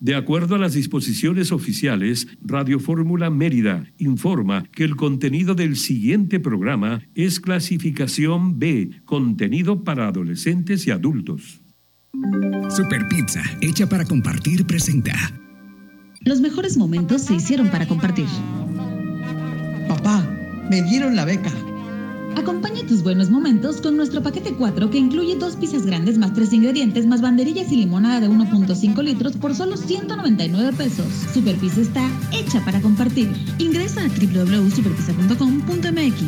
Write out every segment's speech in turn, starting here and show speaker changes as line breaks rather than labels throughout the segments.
De acuerdo a las disposiciones oficiales, Radio Fórmula Mérida informa que el contenido del siguiente programa es clasificación B, contenido para adolescentes y adultos.
Super Pizza, hecha para compartir, presenta.
Los mejores momentos se hicieron para compartir.
Papá, me dieron la beca.
Acompaña tus buenos momentos con nuestro paquete 4 que incluye dos pizzas grandes más tres ingredientes más banderillas y limonada de 1.5 litros por solo 199 pesos. Super Pizza está hecha para compartir. Ingresa a www.superpizza.com.mx.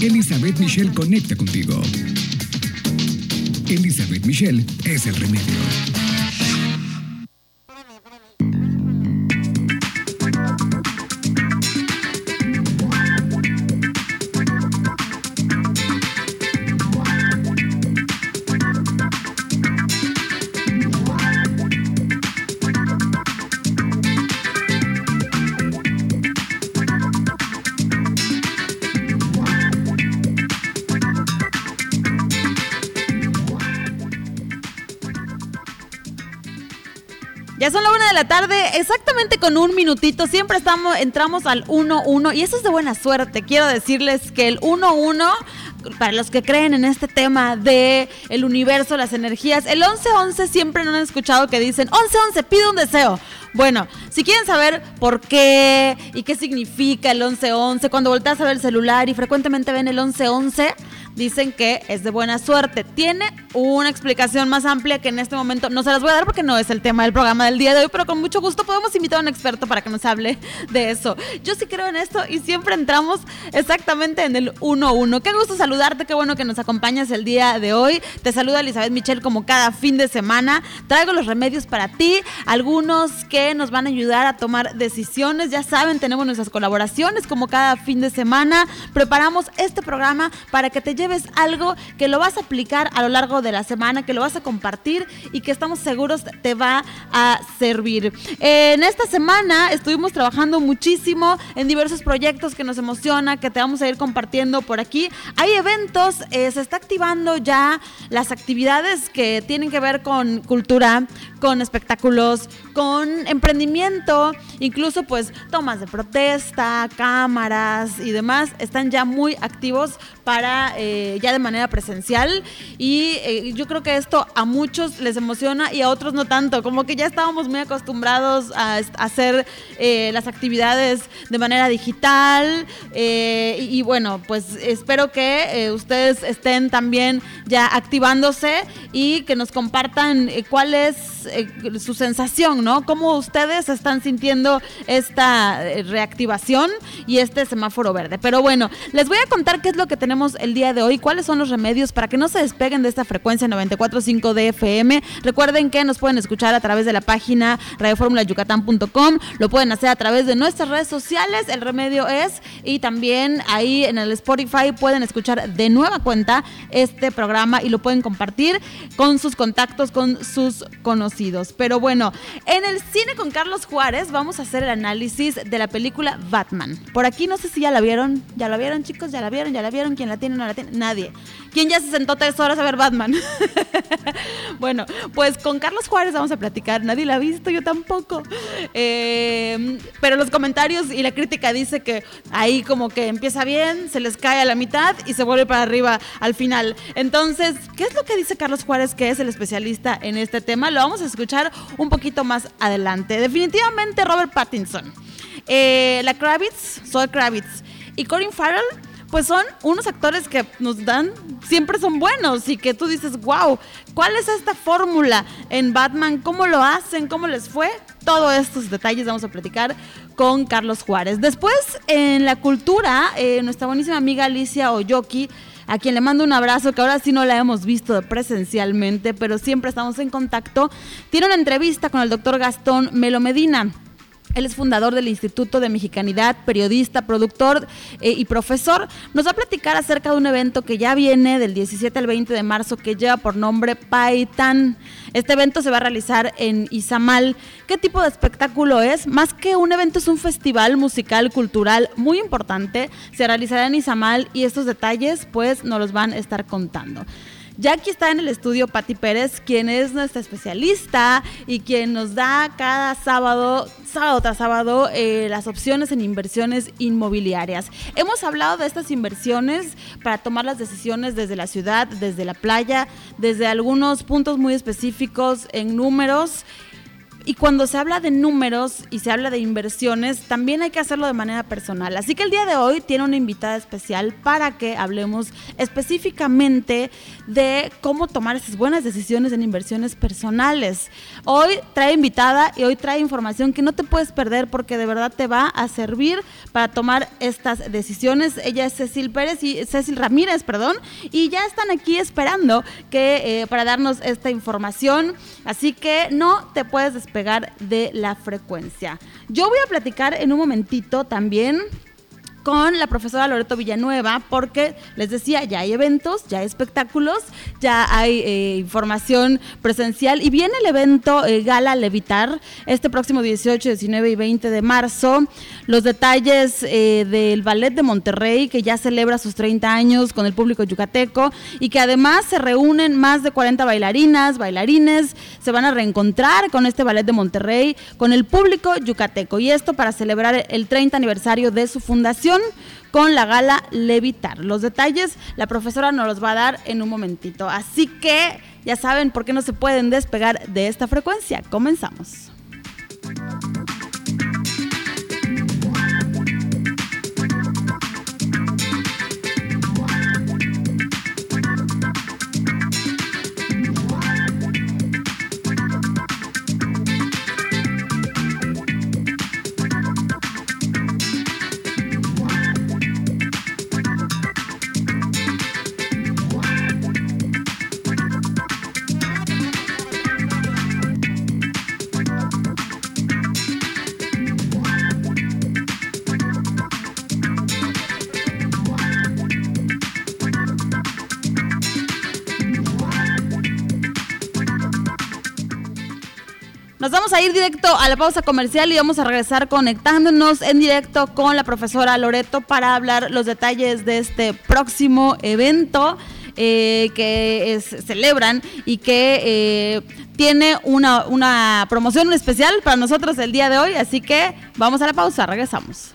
Elizabeth Michelle conecta contigo. Elizabeth Michelle es el remedio.
Con un minutito. Siempre estamos, entramos al 1-1 y eso es de buena suerte. Quiero decirles que el 1-1 para los que creen en este tema de el universo, las energías, el 11-11 siempre no han escuchado que dicen 11-11, pide un deseo. Bueno, si quieren saber por qué y qué significa el 11-11, cuando volteas a ver el celular y frecuentemente ven el 11-11, dicen que es de buena suerte. Tiene una explicación más amplia que en este momento no se las voy a dar porque no es el tema del programa del día de hoy, pero con mucho gusto podemos invitar a un experto para que nos hable de eso. Yo sí creo en esto y siempre entramos exactamente en el 1-1. Qué gusto saludarte, qué bueno que nos acompañas el día de hoy. Te saluda Elizabeth Michel como cada fin de semana. Traigo los remedios para ti, algunos que nos van a ayudar a tomar decisiones. Ya saben, tenemos nuestras colaboraciones como cada fin de semana. Preparamos este programa para que te lleves algo que lo vas a aplicar a lo largo de la semana, que lo vas a compartir y que estamos seguros te va a servir. En esta semana estuvimos trabajando muchísimo en diversos proyectos que nos emociona, que te vamos a ir compartiendo por aquí. Hay eventos, eh, se está activando ya las actividades que tienen que ver con cultura, con espectáculos, con emprendimiento, incluso pues tomas de protesta, cámaras y demás están ya muy activos para eh, ya de manera presencial y eh, yo creo que esto a muchos les emociona y a otros no tanto, como que ya estábamos muy acostumbrados a, hacer eh, las actividades de manera digital y, y, bueno, pues espero que ustedes estén también ya activándose y que nos compartan cuál es su sensación, ¿no? Cómo ustedes están sintiendo esta reactivación y este semáforo verde. Pero bueno, les voy a contar qué es lo que tenemos el día de hoy, cuáles son los remedios para que no se despeguen de esta frecuencia 94.5 de FM. Recuerden que nos pueden escuchar a través de la página radioformulayucatán.com, lo pueden hacer a través de nuestras redes sociales, el remedio es, y también ahí en el Spotify pueden escuchar de nueva cuenta este programa y lo pueden compartir con sus contactos, con sus conocidos. Pero bueno, en el cine con Carlos Juárez vamos a hacer el análisis de la película Batman. Por aquí no sé si ya la vieron, ya la vieron chicos, ya la vieron, ya la vieron, ¿quién la tiene, no la tiene? Nadie. ¿Quién ya se sentó tres horas a ver Batman? bueno, pues con Carlos Juárez vamos a platicar, nadie la ha visto, yo tampoco. Eh, pero los comentarios y la crítica dice que ahí como que empieza bien, se les cae a la mitad y se vuelve para arriba al final. Entonces, ¿qué es lo que dice Carlos Juárez, que es el especialista en este tema? Lo vamos a escuchar un poquito más adelante. Definitivamente Robert Pattinson. Eh, la Kravitz, Zoe Kravitz y Corin Farrell pues son unos actores que nos dan, siempre son buenos y que tú dices, wow, ¿cuál es esta fórmula en Batman? ¿Cómo lo hacen? ¿Cómo les fue? Todos estos detalles vamos a platicar con Carlos Juárez. Después, en la cultura, eh, nuestra buenísima amiga Alicia Oyoki, a quien le mando un abrazo, que ahora sí no la hemos visto presencialmente, pero siempre estamos en contacto, tiene una entrevista con el doctor Gastón Melo Medina. Él es fundador del Instituto de Mexicanidad, periodista, productor eh, y profesor. Nos va a platicar acerca de un evento que ya viene del 17 al 20 de marzo que lleva por nombre Paitán. Este evento se va a realizar en Izamal. ¿Qué tipo de espectáculo es? Más que un evento es un festival musical cultural muy importante. Se realizará en Izamal y estos detalles pues nos los van a estar contando. Ya aquí está en el estudio Patti Pérez, quien es nuestra especialista y quien nos da cada sábado, sábado tras sábado, eh, las opciones en inversiones inmobiliarias. Hemos hablado de estas inversiones para tomar las decisiones desde la ciudad, desde la playa, desde algunos puntos muy específicos en números. Y cuando se habla de números y se habla de inversiones, también hay que hacerlo de manera personal. Así que el día de hoy tiene una invitada especial para que hablemos específicamente de cómo tomar esas buenas decisiones en inversiones personales. Hoy trae invitada y hoy trae información que no te puedes perder porque de verdad te va a servir para tomar estas decisiones. Ella es Cecil Pérez y Cecil Ramírez, perdón, y ya están aquí esperando que eh, para darnos esta información. Así que no te puedes despegar de la frecuencia. Yo voy a platicar en un momentito también con la profesora Loreto Villanueva, porque les decía, ya hay eventos, ya hay espectáculos, ya hay eh, información presencial y viene el evento eh, Gala Levitar este próximo 18, 19 y 20 de marzo. Los detalles eh, del Ballet de Monterrey, que ya celebra sus 30 años con el público yucateco y que además se reúnen más de 40 bailarinas, bailarines, se van a reencontrar con este Ballet de Monterrey, con el público yucateco. Y esto para celebrar el 30 aniversario de su fundación con la gala Levitar. Los detalles la profesora nos los va a dar en un momentito. Así que ya saben por qué no se pueden despegar de esta frecuencia. Comenzamos. Nos vamos a ir directo a la pausa comercial y vamos a regresar conectándonos en directo con la profesora Loreto para hablar los detalles de este próximo evento. Eh, que celebran y que eh, tiene una, una promoción especial para nosotros el día de hoy. Así que vamos a la pausa, regresamos.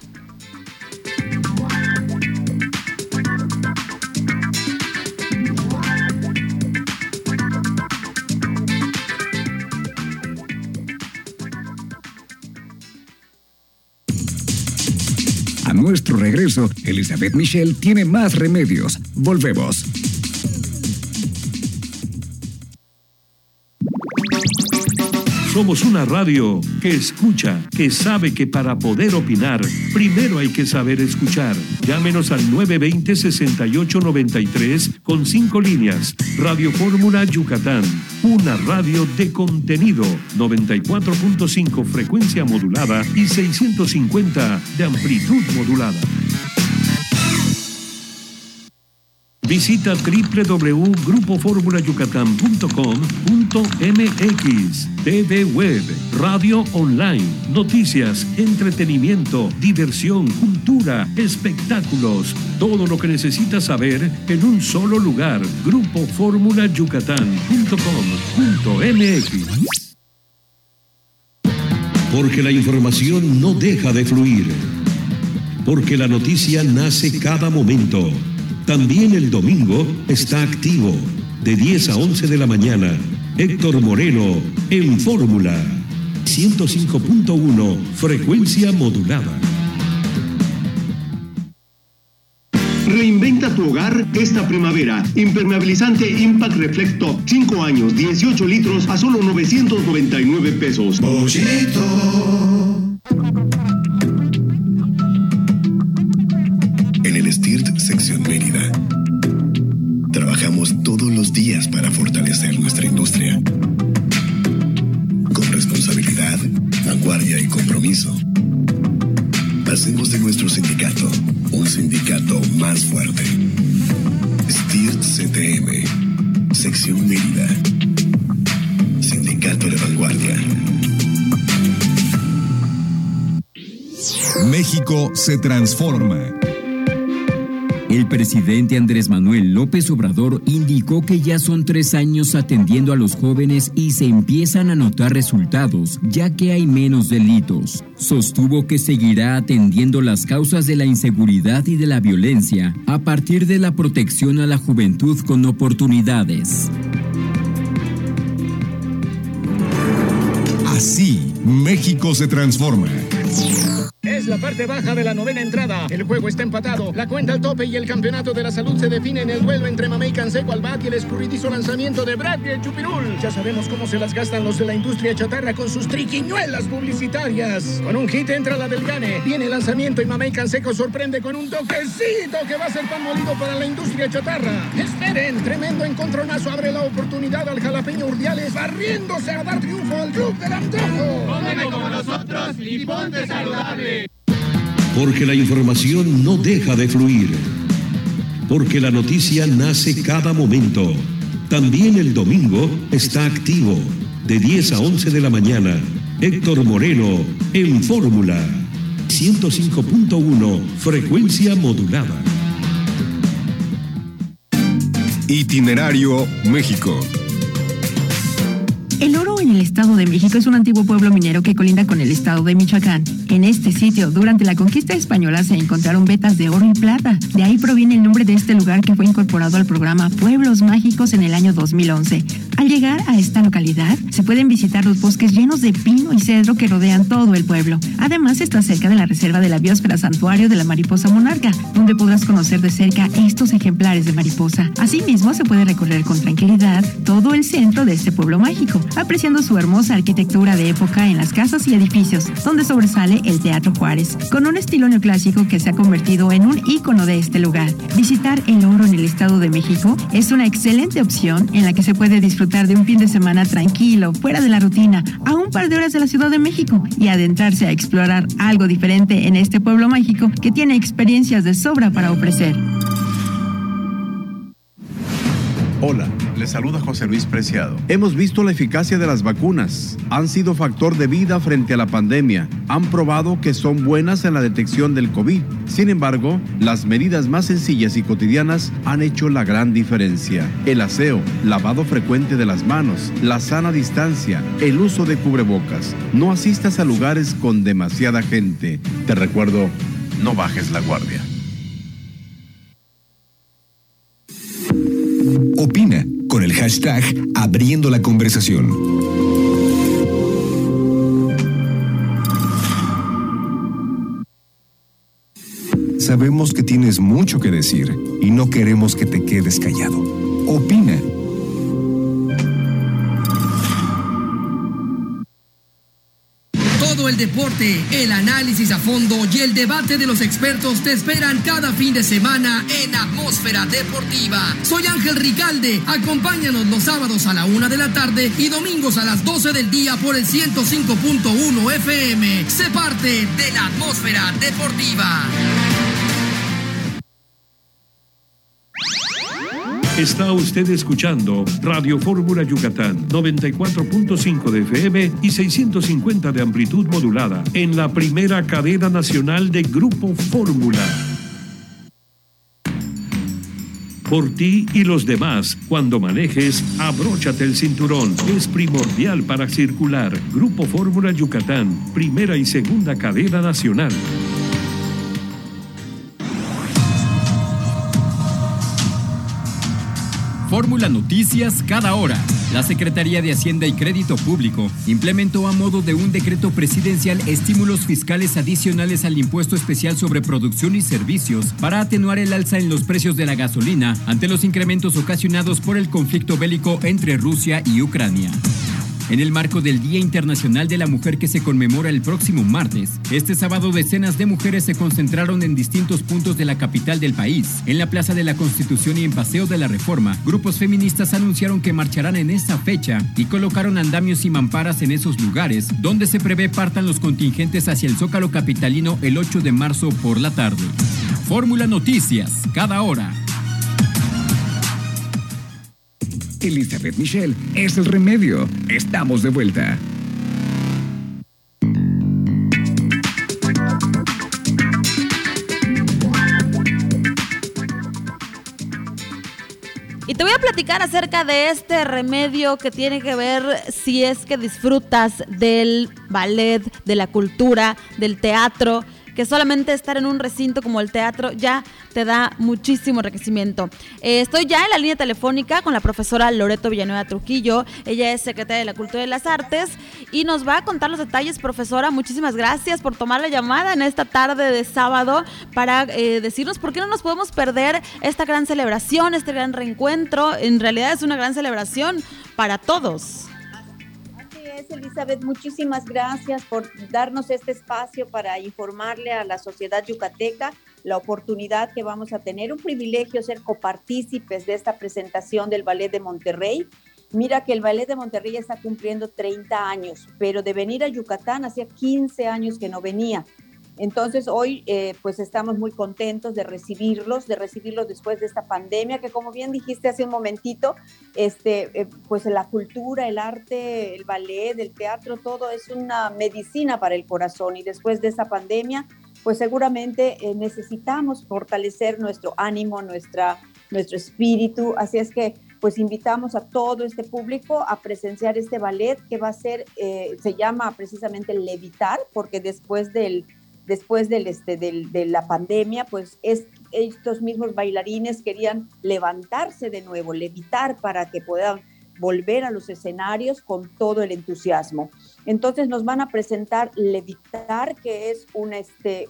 Nuestro regreso, Elizabeth Michelle tiene más remedios. Volvemos.
Somos una radio que escucha, que sabe que para poder opinar, primero hay que saber escuchar. Llámenos al 920-6893 con cinco líneas. Radio Fórmula Yucatán, una radio de contenido. 94.5 frecuencia modulada y 650 de amplitud modulada. Visita www.grupoformulayucatán.com.mx, TV Web, Radio Online, noticias, entretenimiento, diversión, cultura, espectáculos, todo lo que necesitas saber en un solo lugar. Grupoformulayucatán.com.mx. Porque la información no deja de fluir. Porque la noticia nace cada momento. También el domingo está activo, de 10 a 11 de la mañana. Héctor Moreno, en Fórmula. 105.1, frecuencia modulada.
Reinventa tu hogar esta primavera. Impermeabilizante Impact Reflect Top. 5 años, 18 litros a solo 999 pesos.
En fuerte. STIRT CTM. Sección Mérida. Sindicato de vanguardia.
México se transforma. El presidente Andrés Manuel López Obrador indicó que ya son tres años atendiendo a los jóvenes y se empiezan a notar resultados, ya que hay menos delitos. Sostuvo que seguirá atendiendo las causas de la inseguridad y de la violencia a partir de la protección a la juventud con oportunidades.
Así, México se transforma.
Es la parte baja de la novena entrada. El juego está empatado. La cuenta al tope y el campeonato de la salud se define en el duelo entre Mamey Canseco al bat y el escurridizo lanzamiento de Brad y el Chupirul. Ya sabemos cómo se las gastan los de la industria chatarra con sus triquiñuelas publicitarias. Con un hit entra la del Gane. Viene el lanzamiento y Mamey Canseco sorprende con un toquecito que va a ser pan molido para la industria chatarra. Esperen, tremendo encontronazo abre la oportunidad al jalapeño Urdiales barriéndose a dar triunfo al club del antojo.
Cómeme como nosotros y ponte saludable.
Porque la información no deja de fluir. Porque la noticia nace cada momento. También el domingo está activo. De 10 a 11 de la mañana. Héctor Moreno en Fórmula. 105.1 frecuencia modulada.
Itinerario México.
El oro en el Estado de México es un antiguo pueblo minero que colinda con el Estado de Michoacán. En este sitio, durante la conquista española, se encontraron vetas de oro y plata. De ahí proviene el nombre de este lugar que fue incorporado al programa Pueblos Mágicos en el año 2011. Al llegar a esta localidad, se pueden visitar los bosques llenos de pino y cedro que rodean todo el pueblo. Además, está cerca de la reserva de la biosfera Santuario de la Mariposa Monarca, donde podrás conocer de cerca estos ejemplares de mariposa. Asimismo, se puede recorrer con tranquilidad todo el centro de este pueblo mágico apreciando su hermosa arquitectura de época en las casas y edificios, donde sobresale el Teatro Juárez, con un estilo neoclásico que se ha convertido en un ícono de este lugar. Visitar el oro en el Estado de México es una excelente opción en la que se puede disfrutar de un fin de semana tranquilo, fuera de la rutina, a un par de horas de la Ciudad de México y adentrarse a explorar algo diferente en este pueblo mágico que tiene experiencias de sobra para ofrecer.
Hola, les saluda José Luis Preciado. Hemos visto la eficacia de las vacunas. Han sido factor de vida frente a la pandemia. Han probado que son buenas en la detección del COVID. Sin embargo, las medidas más sencillas y cotidianas han hecho la gran diferencia. El aseo, lavado frecuente de las manos, la sana distancia, el uso de cubrebocas. No asistas a lugares con demasiada gente. Te recuerdo, no bajes la guardia.
Opina con el hashtag Abriendo la conversación. Sabemos que tienes mucho que decir y no queremos que te quedes callado. Opina.
Deporte, el análisis a fondo y el debate de los expertos te esperan cada fin de semana en Atmósfera Deportiva. Soy Ángel Ricalde. Acompáñanos los sábados a la una de la tarde y domingos a las 12 del día por el 105.1 FM. Sé parte de la Atmósfera Deportiva.
Está usted escuchando Radio Fórmula Yucatán 94.5 de FM y 650 de amplitud modulada en la primera cadena nacional de Grupo Fórmula. Por ti y los demás, cuando manejes, abróchate el cinturón. Es primordial para circular. Grupo Fórmula Yucatán, primera y segunda cadena nacional.
Fórmula Noticias cada hora. La Secretaría de Hacienda y Crédito Público implementó a modo de un decreto presidencial estímulos fiscales adicionales al impuesto especial sobre producción y servicios para atenuar el alza en los precios de la gasolina ante los incrementos ocasionados por el conflicto bélico entre Rusia y Ucrania. En el marco del Día Internacional de la Mujer que se conmemora el próximo martes, este sábado decenas de mujeres se concentraron en distintos puntos de la capital del país. En la Plaza de la Constitución y en Paseo de la Reforma, grupos feministas anunciaron que marcharán en esta fecha y colocaron andamios y mamparas en esos lugares, donde se prevé partan los contingentes hacia el Zócalo Capitalino el 8 de marzo por la tarde. Fórmula Noticias, cada hora.
Elizabeth Michelle es el remedio. Estamos de vuelta.
Y te voy a platicar acerca de este remedio que tiene que ver si es que disfrutas del ballet, de la cultura, del teatro que solamente estar en un recinto como el teatro ya te da muchísimo enriquecimiento. Eh, estoy ya en la línea telefónica con la profesora Loreto Villanueva Trujillo. Ella es secretaria de la Cultura y las Artes y nos va a contar los detalles, profesora. Muchísimas gracias por tomar la llamada en esta tarde de sábado para eh, decirnos por qué no nos podemos perder esta gran celebración, este gran reencuentro. En realidad es una gran celebración para todos.
Elizabeth. Muchísimas gracias por darnos este espacio para informarle a la sociedad yucateca la oportunidad que vamos a tener, un privilegio ser copartícipes de esta presentación del Ballet de Monterrey. Mira que el Ballet de Monterrey está cumpliendo 30 años, pero de venir a Yucatán hacía 15 años que no venía. Entonces hoy eh, pues estamos muy contentos de recibirlos, de recibirlos después de esta pandemia que como bien dijiste hace un momentito, este, eh, pues la cultura, el arte, el ballet, el teatro, todo es una medicina para el corazón. Y después de esta pandemia pues seguramente eh, necesitamos fortalecer nuestro ánimo, nuestra, nuestro espíritu, así es que pues invitamos a todo este público a presenciar este ballet que va a ser, se llama precisamente Levitar, porque después del después del, este, de la pandemia, pues es, estos mismos bailarines querían levantarse de nuevo, levitar para que puedan volver a los escenarios con todo el entusiasmo. Entonces nos van a presentar Levitar, que es un, este,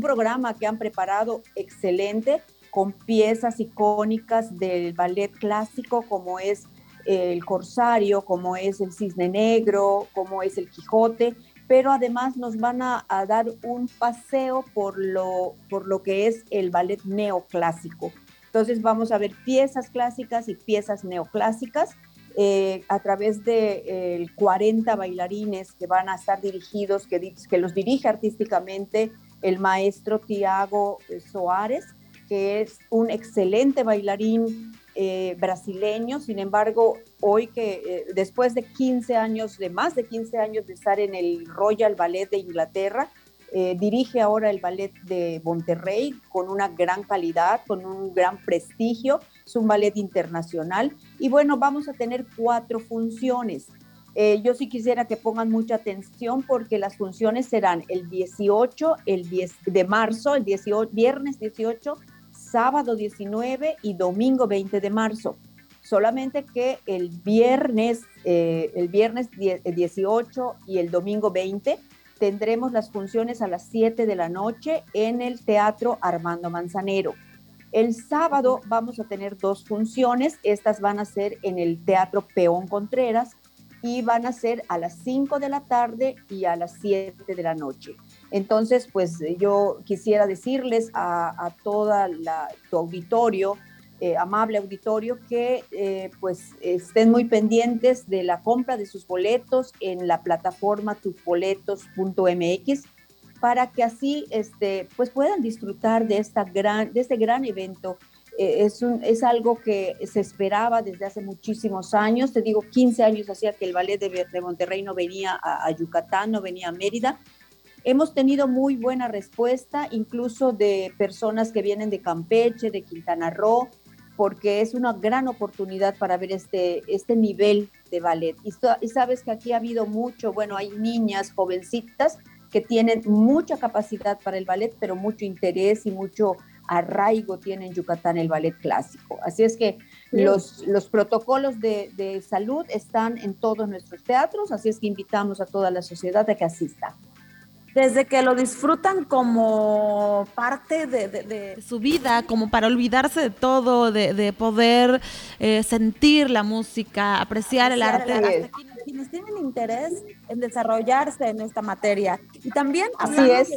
programa que han preparado excelente con piezas icónicas del ballet clásico como es el Corsario, como es el Cisne Negro, como es el Quijote, pero además nos van a, dar un paseo por lo, por lo que es el ballet neoclásico. Entonces vamos a ver piezas clásicas y piezas neoclásicas eh, a través de 40 bailarines que van a estar dirigidos, que, que los dirige artísticamente el maestro Tiago Soares, que es un excelente bailarín eh, brasileño, sin embargo, hoy que eh, después de 15 años, de más de 15 años de estar en el Royal Ballet de Inglaterra, eh, dirige ahora el ballet de Monterrey con una gran calidad, con un gran prestigio, es un ballet internacional y bueno, vamos a tener cuatro funciones. yo sí quisiera que pongan mucha atención porque las funciones serán el 18, el 10 de marzo, el 18, viernes 18, sábado 19 y domingo 20 de marzo. Solamente que el viernes, eh, el viernes 18 y el domingo 20 tendremos las funciones a las 7 de la noche en el Teatro Armando Manzanero. El sábado vamos a tener dos funciones, estas van a ser en el Teatro Peón Contreras y van a ser a las 5 de la tarde y a las 7 de la noche. Entonces, pues eh, yo quisiera decirles a, a toda la, tu auditorio, eh, amable auditorio, que eh, pues estén muy pendientes de la compra de sus boletos en la plataforma tusboletos.mx para que así este, pues puedan disfrutar de, esta gran, de este gran evento. es, un, es algo que se esperaba desde hace muchísimos años, te digo, 15 años hacía que el ballet de, de Monterrey no venía a Yucatán, no venía a Mérida, Hemos tenido muy buena respuesta, incluso de personas que vienen de Campeche, de Quintana Roo, porque es una gran oportunidad para ver este, este nivel de ballet. Y, y sabes que aquí ha habido mucho, bueno, hay niñas jovencitas que tienen mucha capacidad para el ballet, pero mucho interés y mucho arraigo tiene en Yucatán el ballet clásico. Así es que los, los protocolos de, de, salud están en todos nuestros teatros, así es que invitamos a toda la sociedad a que asista
desde que lo disfrutan como parte de, su vida, como para olvidarse de todo, de, poder eh, sentir la música, apreciar, el arte. Hasta quienes, tienen interés en desarrollarse en esta materia. Y también,
así es.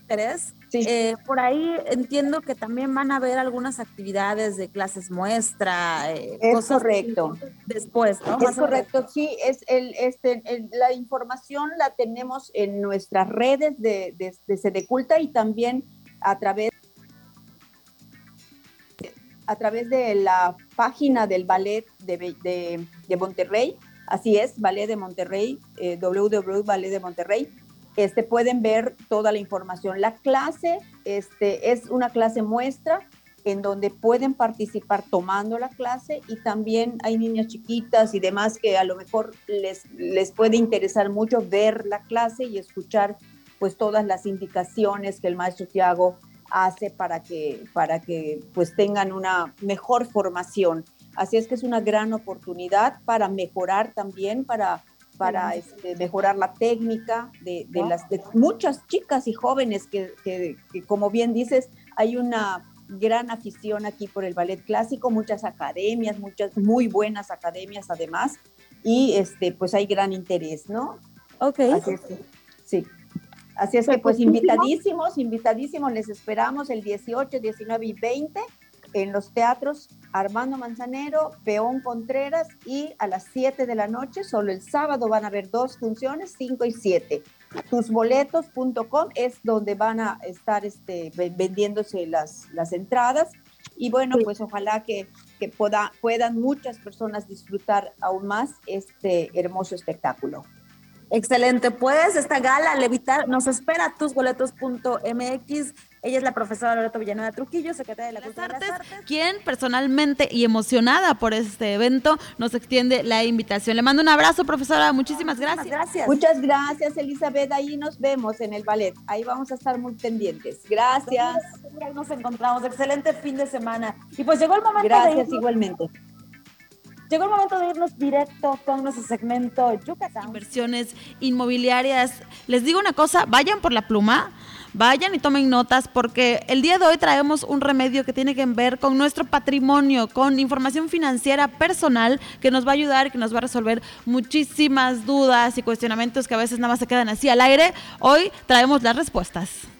Interés, eh, por ahí entiendo que también van a haber algunas actividades de clases muestra,
eh, es correcto.
Después, ¿no?
Es correcto, sí, es el, este, la información la tenemos en nuestras redes de, de, de Sedeculta y también a través a través de la página del ballet de, de, Monterrey, así es, Ballet de Monterrey, eh, www.ballet de Monterrey, este, pueden ver toda la información. La clase este, es una clase muestra en donde pueden participar tomando la clase y también hay niñas chiquitas y demás que a lo mejor les, les puede interesar mucho ver la clase y escuchar pues todas las indicaciones que el maestro Tiago hace para que, para que pues tengan una mejor formación. Así es que es una gran oportunidad para mejorar también, para, para este, mejorar la técnica de, las de muchas chicas y jóvenes que, que, como bien dices, hay una gran afición aquí por el ballet clásico, muchas academias, muchas muy buenas academias además, y este, pues hay gran interés, ¿no?
Ok.
Así es que, sí. Así es que pues invitadísimos, invitadísimos, les esperamos el 18, 19 y 20 en los teatros Armando Manzanero, Peón Contreras y a las 7 de la noche, solo el sábado van a haber dos funciones, 5 y 7. Tusboletos.com es donde van a estar este, vendiéndose las, las entradas y bueno, pues ojalá que, que puedan muchas personas disfrutar aún más este hermoso espectáculo.
Excelente, pues esta gala Levitar nos espera tusboletos.mx. Ella es la profesora Loreto Villanueva Trujillo, secretaria de la Cultura Artes, quien personalmente y emocionada por este evento nos extiende la invitación. Le mando un abrazo, profesora, muchísimas gracias.
gracias. Muchas gracias, Elizabeth. Ahí nos vemos en el ballet. Ahí vamos a estar muy pendientes. Gracias.
Nos encontramos. Excelente fin de semana. Y pues llegó el momento.
Gracias, igualmente.
Llegó el momento de irnos directo con nuestro segmento Yucatán. Inversiones inmobiliarias. Les digo una cosa, vayan por la pluma, vayan y tomen notas porque el día de hoy traemos un remedio que tiene que ver con nuestro patrimonio, con información financiera personal que nos va a ayudar que nos va a resolver muchísimas dudas y cuestionamientos que a veces nada más se quedan así al aire. Hoy traemos las respuestas.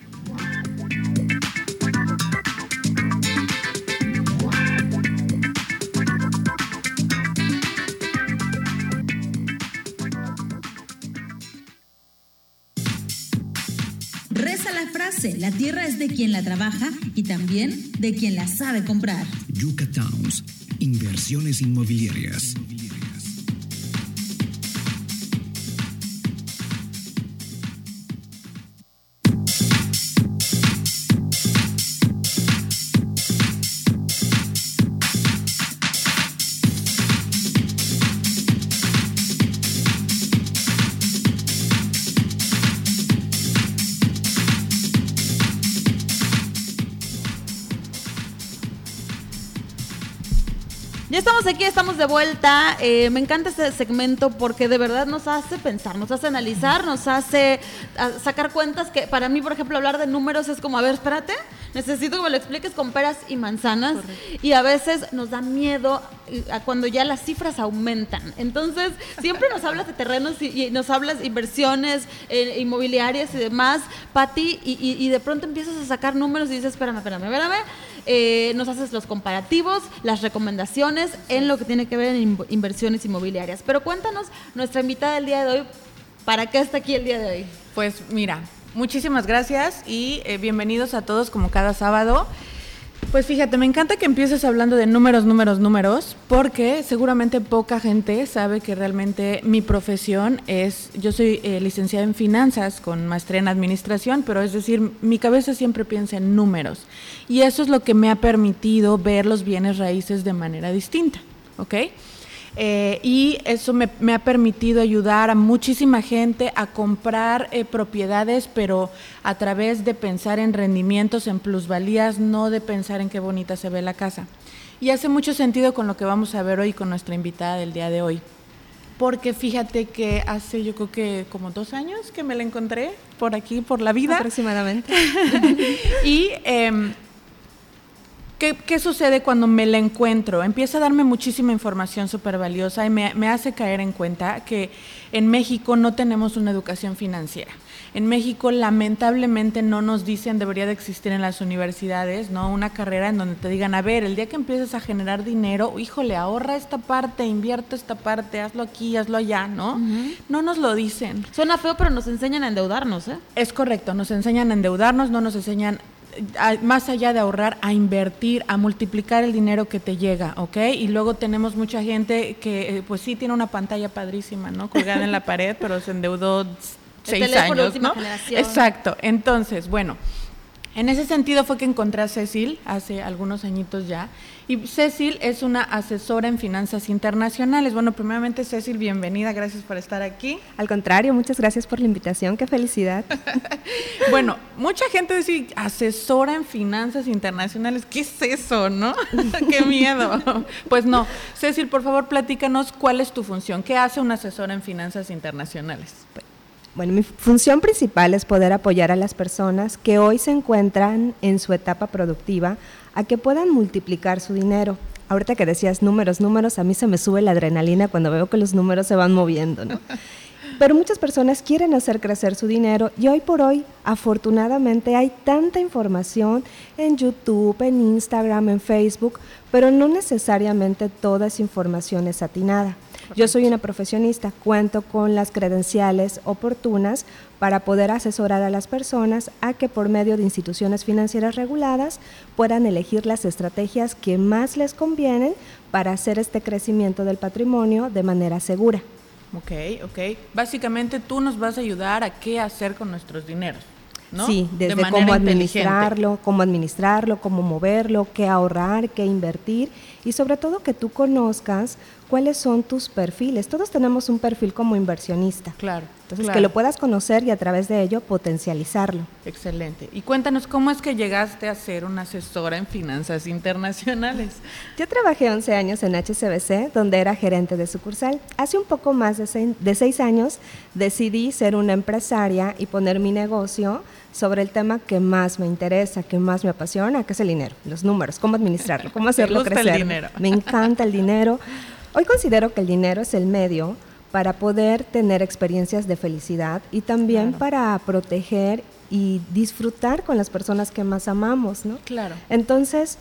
La tierra es de quien la trabaja y también de quien la sabe comprar.
Yucatowns, inversiones inmobiliarias.
Aquí, estamos de vuelta. Eh, me encanta este segmento porque de verdad nos hace pensar, nos hace analizar, nos hace sacar cuentas que para mí, por ejemplo, hablar de números es como, a ver, espérate, necesito que me lo expliques con peras y manzanas. Y a veces nos da miedo eh, a cuando ya las cifras aumentan. Entonces, siempre nos hablas de terrenos y, nos hablas de inversiones eh, inmobiliarias y demás, Pati, y, y, de pronto empiezas a sacar números y dices, espérame, espérame, espérame. Eh, nos haces los comparativos, las recomendaciones en lo que tiene que ver en inversiones inmobiliarias. Pero cuéntanos, nuestra invitada del día de hoy, ¿para qué está aquí el día de hoy?
Pues mira, muchísimas gracias y eh, bienvenidos a todos como cada sábado. Pues fíjate, me encanta que empieces hablando de números, números, números, porque seguramente poca gente sabe que realmente mi profesión es, yo soy eh, licenciada en finanzas con maestría en administración, pero es decir, mi cabeza siempre piensa en números. Y eso es lo que me ha permitido ver los bienes raíces de manera distinta, ¿ok? Eh, y eso me, ha permitido ayudar a muchísima gente a comprar eh, propiedades, pero a través de pensar en rendimientos, en plusvalías, no de pensar en qué bonita se ve la casa. Y hace mucho sentido con lo que vamos a ver hoy con nuestra invitada del día de hoy. Porque fíjate que hace yo creo que como dos años que me la encontré por aquí, por la vida.
Aproximadamente.
y em, ¿Qué, sucede cuando me la encuentro? Empieza a darme muchísima información súper valiosa y me, hace caer en cuenta que en México no tenemos una educación financiera. En México lamentablemente no nos dicen, debería de existir en las universidades, ¿no? Una carrera en donde te digan, a ver, el día que empieces a generar dinero, híjole, ahorra esta parte, invierte esta parte, hazlo aquí, hazlo allá, ¿no? No nos lo dicen.
Suena feo, pero nos enseñan a endeudarnos, ¿eh?
Es correcto, nos enseñan a endeudarnos, no nos enseñan más allá de ahorrar, a invertir, a multiplicar el dinero que te llega, ¿ok? Y luego tenemos mucha gente que, eh, pues sí, tiene una pantalla padrísima, ¿no? Colgada en la pared, pero se endeudó seis años, ¿no? Exacto. Entonces, bueno. En ese sentido fue que encontré a Cecil hace algunos añitos ya. Y Cecil es una asesora en finanzas internacionales. Bueno, primeramente Cecil, bienvenida, gracias por estar aquí.
Al contrario, muchas gracias por la invitación, qué felicidad.
bueno, mucha gente dice asesora en finanzas internacionales, ¿qué es eso, no? qué miedo. pues no, Cecil, por favor, platícanos cuál es tu función, qué hace una asesora en finanzas internacionales.
Bueno, mi función principal es poder apoyar a las personas que hoy se encuentran en su etapa productiva a que puedan multiplicar su dinero. Ahorita que decías números, números, a mí se me sube la adrenalina cuando veo que los números se van moviendo, ¿no? Pero muchas personas quieren hacer crecer su dinero y hoy por hoy, afortunadamente, hay tanta información en YouTube, en Instagram, en Facebook, pero no necesariamente toda esa información es atinada. Yo soy una profesionista, cuento con las credenciales oportunas para poder asesorar a las personas a que por medio de instituciones financieras reguladas puedan elegir las estrategias que más les convienen para hacer este crecimiento del patrimonio de manera segura.
Ok, ok. Básicamente tú nos vas a ayudar a qué hacer con nuestros dineros. ¿no?
Sí, desde cómo administrarlo, cómo administrarlo, cómo moverlo, qué ahorrar, qué invertir y sobre todo que tú conozcas cuáles son tus perfiles. Todos tenemos un perfil como inversionista.
Claro.
Entonces, que lo puedas conocer y a través de ello potencializarlo.
Excelente. Y cuéntanos, ¿cómo es que llegaste a ser una asesora en finanzas internacionales?
Yo trabajé 11 años en HCBC, donde era gerente de sucursal. Hace un poco más de seis, de seis años decidí ser una empresaria y poner mi negocio sobre el tema que más me interesa, que más me apasiona, que es el dinero, los números, cómo administrarlo, cómo hacerlo crecer.
El dinero.
Me encanta el dinero. Hoy considero que el dinero es el medio para poder tener experiencias de felicidad y también para proteger y disfrutar con las personas que más amamos, ¿no?
Claro.
Entonces,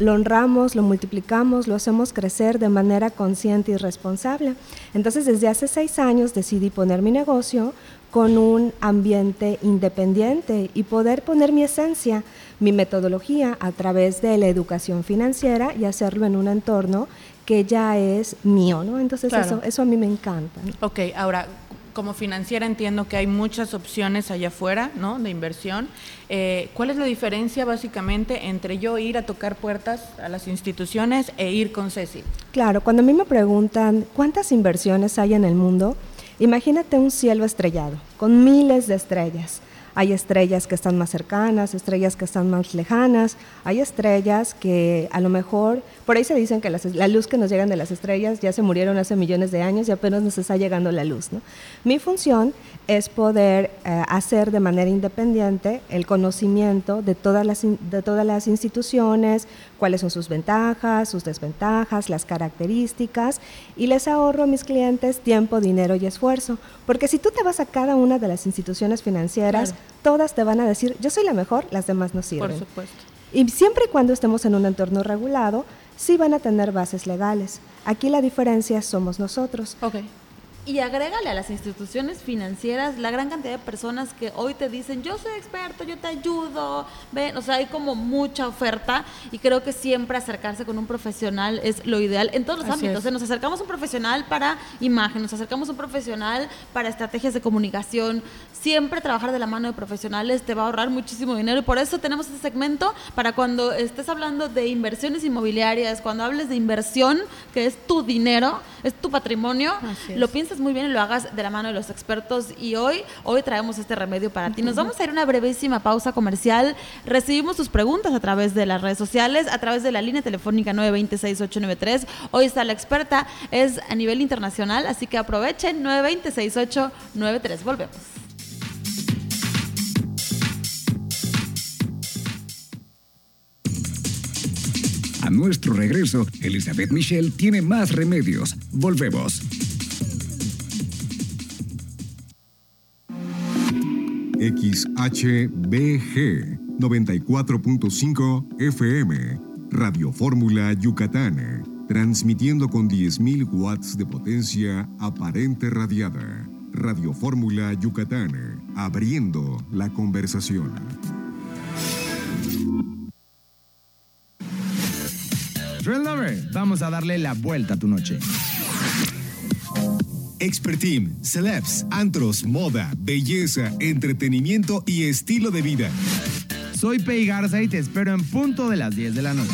lo honramos, lo multiplicamos, lo hacemos crecer de manera consciente y responsable. Entonces, desde hace seis años decidí poner mi negocio con un ambiente independiente y poder poner mi esencia, mi metodología a través de la educación financiera y hacerlo en un entorno que ya es mío, ¿no? Entonces eso, eso a mí me encanta.
Ok, ahora, como financiera entiendo que hay muchas opciones allá afuera, ¿no? De inversión. Eh, ¿Cuál es la diferencia básicamente entre yo ir a tocar puertas a las instituciones e ir con Ceci?
Claro, cuando a mí me preguntan cuántas inversiones hay en el mundo, imagínate un cielo estrellado, con miles de estrellas. Hay estrellas que están más cercanas, estrellas que están más lejanas, hay estrellas que a lo mejor, por ahí se dicen que la luz que nos llegan de las estrellas ya se murieron hace millones de años y apenas nos está llegando la luz. Mi función es poder eh, hacer de manera independiente el conocimiento de todas, las, de todas las instituciones, cuáles son sus ventajas, sus desventajas, las características y les ahorro a mis clientes tiempo, dinero y esfuerzo. Porque si tú te vas a cada una de las instituciones financieras, todas te van a decir, yo soy la mejor, las demás no sirven.
Por supuesto.
Y siempre y cuando estemos en un entorno regulado, sí van a tener bases legales. Aquí la diferencia somos nosotros.
Okay.
Y agrégale a las instituciones financieras la gran cantidad de personas que hoy te dicen, yo soy experto, yo te ayudo. Ven, o sea, hay como mucha oferta y creo que siempre acercarse con un profesional es lo ideal en todos los ámbitos. ¿eh? Nos acercamos a un profesional para imagen, nos acercamos a un profesional para estrategias de comunicación. Siempre trabajar de la mano de profesionales te va a ahorrar muchísimo dinero y por eso tenemos este segmento para cuando estés hablando de inversiones inmobiliarias, cuando hables de inversión, que es tu dinero, es tu patrimonio, lo piensas muy bien y lo hagas de la mano de los expertos. Y hoy, hoy traemos este remedio para ti. Nos vamos a ir a una brevísima pausa comercial. Recibimos tus preguntas a través de las redes sociales, a través de la línea telefónica 926-893. Hoy está la experta, es a nivel internacional, así que aprovechen 926-893. Volvemos.
A nuestro regreso, Elizabeth Michelle tiene más remedios. Volvemos.
XHBG 94.5 FM, Radio Fórmula Yucatán, transmitiendo con 10.000 watts de potencia aparente radiada. Radio Fórmula Yucatán, abriendo la conversación.
Trend Lover, vamos a darle la vuelta a tu noche.
Expert Team, celebs, antros, moda, belleza, entretenimiento y estilo de vida.
Soy Pei Garza y te espero en punto de las 10 de la noche.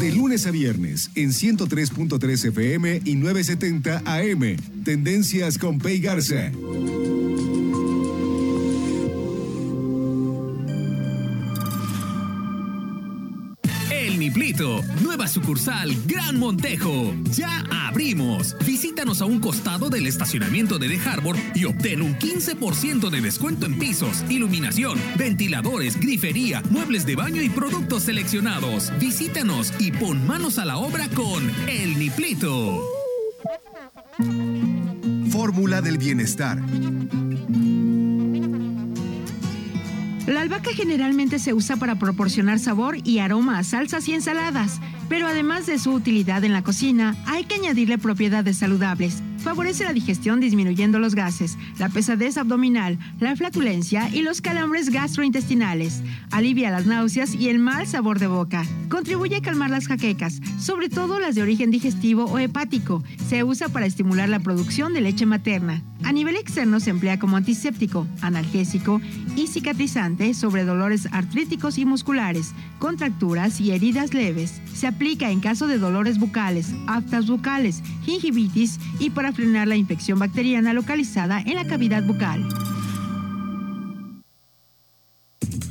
De lunes a viernes en 103.3 FM y 970 AM. Tendencias con Pei Garza.
Nueva sucursal Gran Montejo. Ya abrimos. Visítanos a un costado del estacionamiento de The Harbor y obtén un 15% de descuento en pisos, iluminación, ventiladores, grifería, muebles de baño y productos seleccionados. Visítanos y pon manos a la obra con El Niplito.
Fórmula del bienestar.
La albahaca generalmente se usa para proporcionar sabor y aroma a salsas y ensaladas, pero además de su utilidad en la cocina, hay que añadirle propiedades saludables. Favorece la digestión disminuyendo los gases, la pesadez abdominal, la flatulencia y los calambres gastrointestinales. Alivia las náuseas y el mal sabor de boca. Contribuye a calmar las jaquecas, sobre todo las de origen digestivo o hepático. Se usa para estimular la producción de leche materna. A nivel externo se emplea como antiséptico, analgésico y cicatrizante sobre dolores artríticos y musculares, contracturas y heridas leves. Se aplica en caso de dolores bucales, aftas bucales, gingivitis y para la infección bacteriana localizada en la cavidad bucal.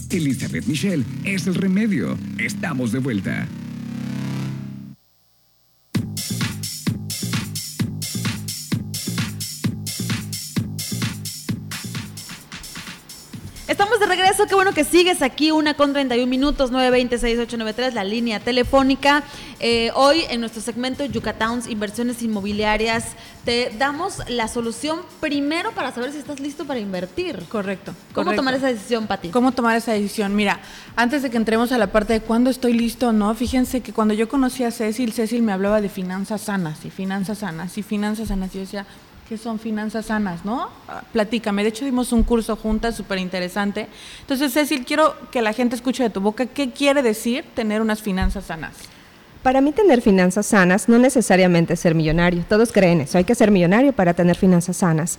Elizabeth Michelle es el remedio. Estamos de vuelta.
Regreso, qué bueno que sigues aquí, una con 31 minutos, 920-6893, la línea telefónica. Eh, hoy en nuestro segmento Yucatowns Inversiones Inmobiliarias te damos la solución primero para saber si estás listo para invertir.
Correcto.
¿Cómo
correcto.
tomar esa decisión, Pati?
¿Cómo tomar esa decisión? Mira, antes de que entremos a la parte de cuándo estoy listo o no, fíjense que cuando yo conocí a Cecil, Cecil me hablaba de finanzas sanas y finanzas sanas y finanzas sanas. Y yo decía, ¿qué son finanzas sanas, no? Platícame. De hecho, dimos un curso juntas súper interesante. Entonces, Cecil, quiero que la gente escuche de tu boca qué quiere decir tener unas finanzas sanas.
Para mí tener finanzas sanas no necesariamente es ser millonario. Todos creen eso, hay que ser millonario para tener finanzas sanas.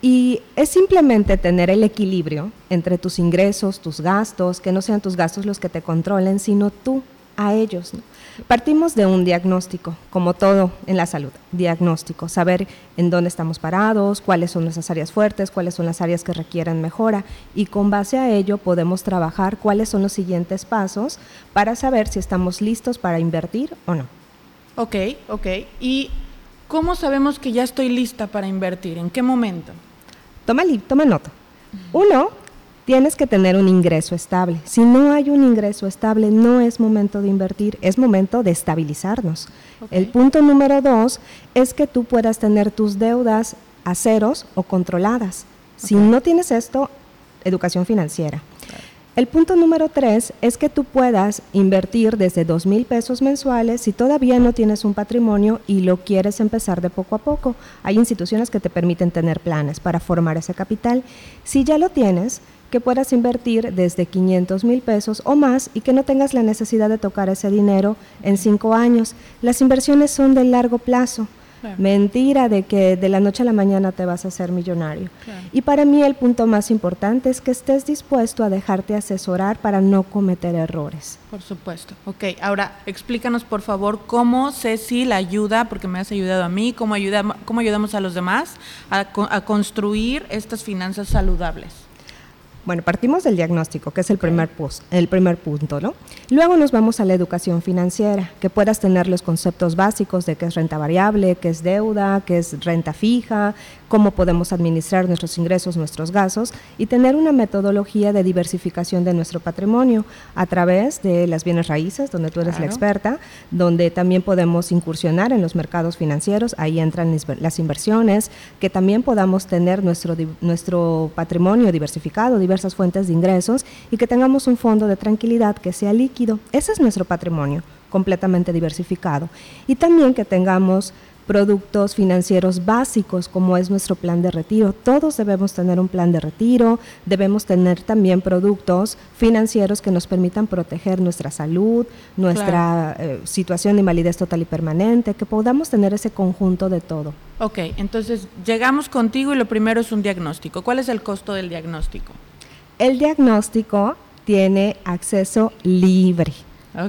Y es simplemente tener el equilibrio entre tus ingresos, tus gastos, que no sean tus gastos los que te controlen, sino tú a ellos. ¿no? Partimos de un diagnóstico, como todo en la salud, diagnóstico, saber en dónde estamos parados, cuáles son nuestras áreas fuertes, cuáles son las áreas que requieren mejora y con base a ello podemos trabajar cuáles son los siguientes pasos para saber si estamos listos para invertir o no.
Ok, ok. ¿Y cómo sabemos que ya estoy lista para invertir? ¿En qué momento?
Toma, toma nota. Uno, tienes que tener un ingreso estable. Si no hay un ingreso estable, no es momento de invertir, es momento de estabilizarnos. El punto número dos es que tú puedas tener tus deudas a ceros o controladas. Si no tienes esto, educación financiera. El punto número tres es que tú puedas invertir desde dos mil pesos mensuales si todavía no tienes un patrimonio y lo quieres empezar de poco a poco. Hay instituciones que te permiten tener planes para formar ese capital. Si ya lo tienes, que puedas invertir desde 500 mil pesos o más y que no tengas la necesidad de tocar ese dinero en cinco años. Las inversiones son de largo plazo.
Claro.
Mentira de que de la noche a la mañana te vas a hacer millonario. Y para mí el punto más importante es que estés dispuesto a dejarte asesorar para no cometer errores.
Por supuesto. Ok, ahora explícanos por favor cómo Cecil ayuda, porque me has ayudado a mí, cómo, ayuda, cómo ayudamos a los demás a construir estas finanzas saludables.
Bueno, partimos del diagnóstico, que es el primer, pus- el primer punto, ¿no? Luego nos vamos a la educación financiera, que puedas tener los conceptos básicos de qué es renta variable, qué es deuda, qué es renta fija, cómo podemos administrar nuestros ingresos, nuestros gastos y tener una metodología de diversificación de nuestro patrimonio a través de las bienes raíces, donde tú eres la experta, donde también podemos incursionar en los mercados financieros, ahí entran las- inversiones, que también podamos tener nuestro, nuestro patrimonio diversificado, diversas fuentes de ingresos y que tengamos un fondo de tranquilidad que sea líquido. Ese es nuestro patrimonio completamente diversificado. Y también que tengamos productos financieros básicos como es nuestro plan de retiro. Todos debemos tener un plan de retiro, debemos tener también productos financieros que nos permitan proteger nuestra salud, nuestra eh, situación de invalidez total y permanente, que podamos tener ese conjunto de todo.
Ok, entonces llegamos contigo y lo primero es un diagnóstico. ¿Cuál es el costo del diagnóstico?
El diagnóstico tiene acceso libre.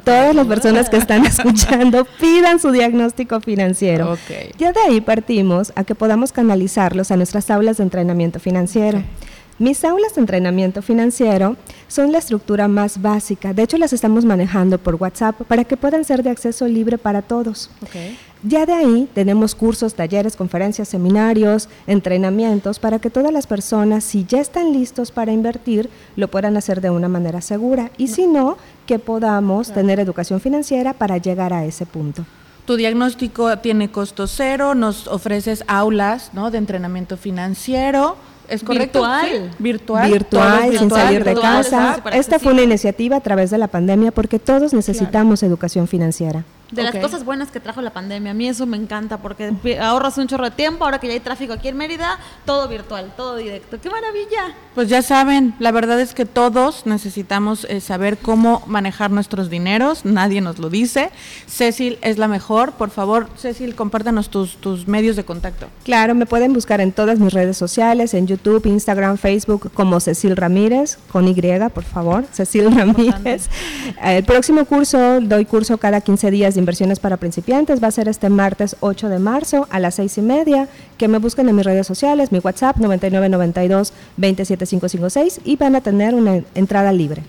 Todas las personas que están escuchando pidan su diagnóstico financiero. Ya de ahí partimos a que podamos canalizarlos a nuestras aulas de entrenamiento financiero. Mis aulas de entrenamiento financiero son la estructura más básica. De hecho, las estamos manejando por WhatsApp para que puedan ser de acceso libre para todos. Ya de ahí tenemos cursos, talleres, conferencias, seminarios, entrenamientos para que todas las personas, si ya están listos para invertir, lo puedan hacer de una manera segura. Y si no, que podamos tener educación financiera para llegar a ese punto.
Tu diagnóstico tiene costo cero, nos ofreces aulas ¿no? de entrenamiento financiero ¿Es correcto?
Virtual.
Virtual.
Virtual, sin salir de casa. Esta fue una iniciativa a través de la pandemia porque todos necesitamos educación financiera
de las cosas buenas que trajo la pandemia. A mí eso me encanta porque ahorras un chorro de tiempo. Ahora que ya hay tráfico aquí en Mérida, todo virtual, todo directo. ¡Qué maravilla!
Pues ya saben, la verdad es que todos necesitamos eh, saber cómo manejar nuestros dineros. Nadie nos lo dice. Cecil es la mejor. Por favor, Cecil, compártanos tus, tus medios de contacto.
Claro, me pueden buscar en todas mis redes sociales, en YouTube, Instagram, Facebook, como Cecil Ramírez, con Y, por favor, Cecil Ramírez. El próximo curso, doy curso cada 15 días de inversiones para principiantes. Va a ser este martes 8 de marzo a las 6 y media. Que me busquen en mis redes sociales, mi WhatsApp 9992 27556 y van a tener una entrada libre.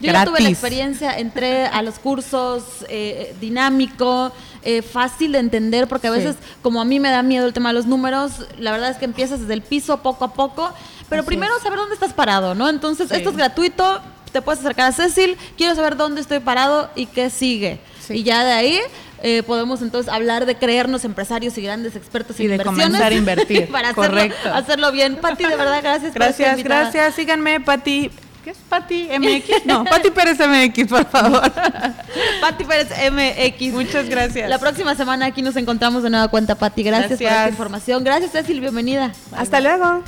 Yo ya tuve la experiencia, entré a los cursos eh, dinámico, eh, fácil de entender, porque a veces, como a mí me da miedo el tema de los números, la verdad es que empiezas desde el piso poco a poco, pero primero saber dónde estás parado, ¿no? Entonces, esto es gratuito, te puedes acercar a Cecil, quiero saber dónde estoy parado y qué sigue. Y ya de ahí eh, podemos entonces hablar de creernos empresarios y grandes expertos
y
en
de comenzar a invertir.
para hacerlo, hacerlo, bien. Pati, de verdad, gracias.
Gracias, gracias. Síganme, Pati. ¿Qué es Pati MX? No, Pati Pérez MX, por favor.
Pati Pérez MX.
Muchas gracias.
La próxima semana aquí nos encontramos de nueva cuenta, Pati. Gracias, por esta información. Gracias, Cecil. Bienvenida.
Hasta luego.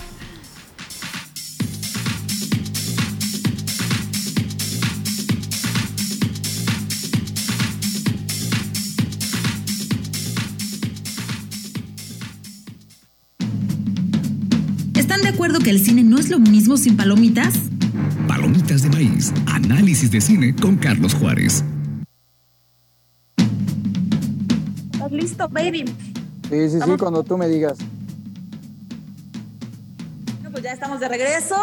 Acuerdo que el cine no es lo mismo sin palomitas?
Palomitas de maíz. Análisis de cine con Carlos Juárez.
¿Estás listo, baby?
Sí, sí, sí, cuando tú me digas.
pues ya estamos de regreso.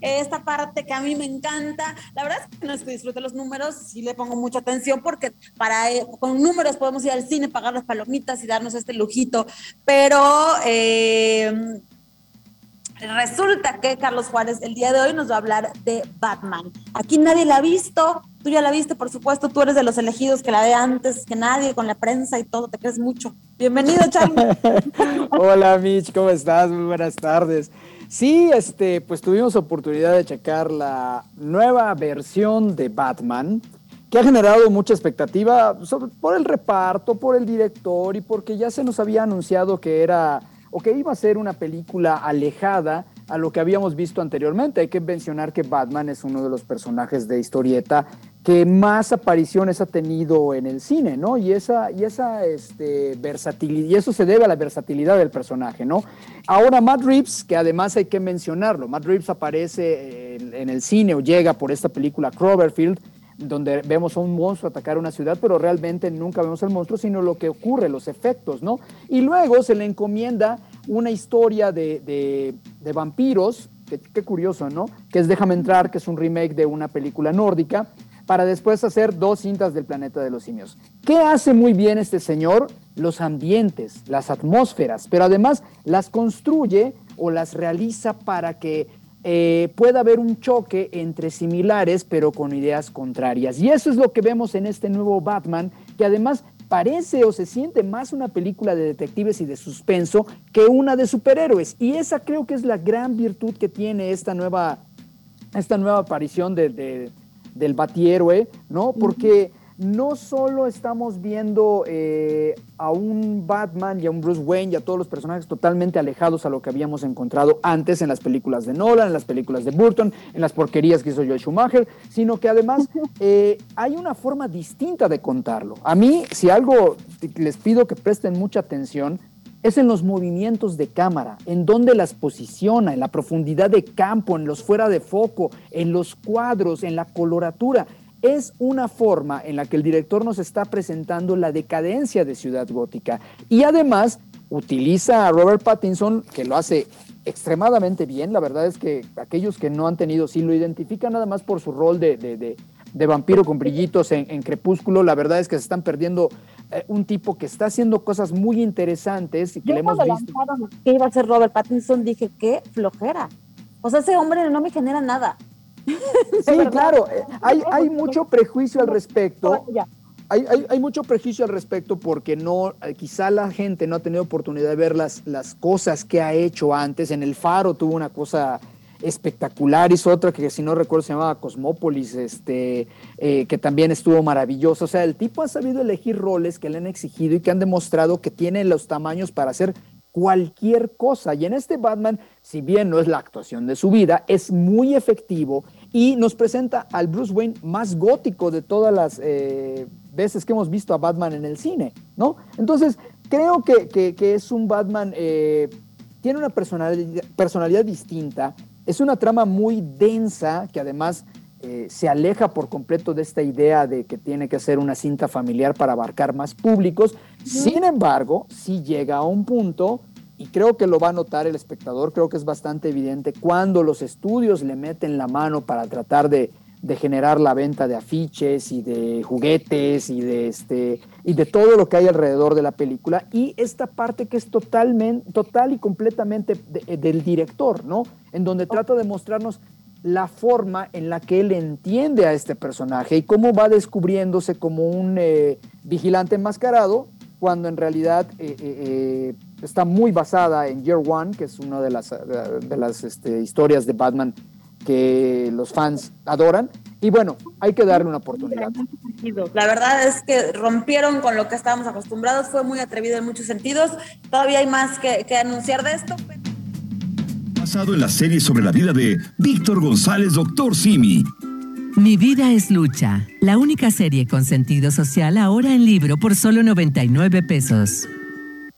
Esta parte que a mí me encanta. La verdad es que no es que disfrute los números, sí le pongo mucha atención porque para eh, con números podemos ir al cine, pagar las palomitas y darnos este lujito. Pero eh, Resulta que Carlos Juárez el día de hoy nos va a hablar de Batman. Aquí nadie la ha visto, tú ya la viste, por supuesto, tú eres de los elegidos que la ve antes que nadie, con la prensa y todo, te crees mucho. Bienvenido, Charlie.
Hola, Mitch, ¿cómo estás? Muy buenas tardes. Sí, este, pues tuvimos oportunidad de checar la nueva versión de Batman, que ha generado mucha expectativa por el reparto, por el director y porque ya se nos había anunciado que era o que iba a ser una película alejada a lo que habíamos visto anteriormente. Hay que mencionar que Batman es uno de los personajes de historieta que más apariciones ha tenido en el cine, ¿no? Y esa, y esa este, versatilidad, y eso se debe a la versatilidad del personaje, ¿no? Ahora Matt Reeves, que además hay que mencionarlo, Matt Reeves aparece en, el cine o llega por esta película Cloverfield, donde vemos a un monstruo atacar una ciudad, pero realmente nunca vemos al monstruo, sino lo que ocurre, los efectos, ¿no? Y luego se le encomienda una historia de, vampiros, qué curioso, ¿no? Que es Déjame entrar, que es un remake de una película nórdica, para después hacer dos cintas del planeta de los simios. ¿Qué hace muy bien este señor? Los ambientes, las atmósferas, pero además las construye o las realiza para que eh, puede haber un choque entre similares pero con ideas contrarias. Y eso es lo que vemos en este nuevo Batman, que además parece o se siente más una película de detectives y de suspenso que una de superhéroes. Y esa creo que es la gran virtud que tiene esta nueva, esta nueva aparición de, del Batieroe, ¿no? Porque no solo estamos viendo eh, a un Batman y a un Bruce Wayne y a todos los personajes totalmente alejados a lo que habíamos encontrado antes en las películas de Nolan, en las películas de Burton, en las porquerías que hizo Joe Schumacher, sino que además eh, hay una forma distinta de contarlo. A mí, si algo les pido que presten mucha atención, es en los movimientos de cámara, en dónde las posiciona, en la profundidad de campo, en los fuera de foco, en los cuadros, en la coloratura. Es una forma en la que el director nos está presentando la decadencia de Ciudad Gótica. Y además utiliza a Robert Pattinson, que lo hace extremadamente bien. La verdad es que aquellos que no han tenido, sí lo identifican nada más por su rol de, de, vampiro con brillitos en, Crepúsculo. La verdad es que se están perdiendo eh, un tipo que está haciendo cosas muy interesantes y que le hemos visto.
que iba a ser Robert Pattinson, dije, qué flojera. O sea, ese hombre no me genera nada.
Sí, claro, eh, hay, hay mucho prejuicio al respecto hay, mucho prejuicio al respecto porque no, eh, quizá la gente no ha tenido oportunidad de ver las, las cosas que ha hecho antes. En El Faro tuvo una cosa espectacular, hizo otra que si no recuerdo se llamaba Cosmópolis, este, eh, que también estuvo maravilloso. O sea, el tipo ha sabido elegir roles que le han exigido y que han demostrado que tiene los tamaños para hacer cualquier cosa. Y en este Batman, si bien no es la actuación de su vida, es muy efectivo y nos presenta al Bruce Wayne más gótico de todas las eh, veces que hemos visto a Batman en el cine, ¿no? Entonces, creo que, es un Batman, eh, tiene una personalidad, personalidad, distinta, es una trama muy densa que además eh, se aleja por completo de esta idea de que tiene que ser una cinta familiar para abarcar más públicos, sin embargo, sí llega a un punto y creo que lo va a notar el espectador, creo que es bastante evidente cuando los estudios le meten la mano para tratar de, generar la venta de afiches y de juguetes y de este y de todo lo que hay alrededor de la película y esta parte que es totalmente total y completamente del director, ¿no? En donde trata de mostrarnos la forma en la que él entiende a este personaje y cómo va descubriéndose como un eh, vigilante enmascarado cuando en realidad eh, eh, está muy basada en Year One, que es una de las, de las este, historias de Batman que los fans adoran. Y bueno, hay que darle una oportunidad.
La verdad es que rompieron con lo que estábamos acostumbrados, fue muy atrevido en muchos sentidos. Todavía hay más que, que anunciar de esto.
En la serie sobre la vida de Víctor González, Doctor Simi.
Mi vida es lucha, la única serie con sentido social ahora en libro por solo 99 pesos.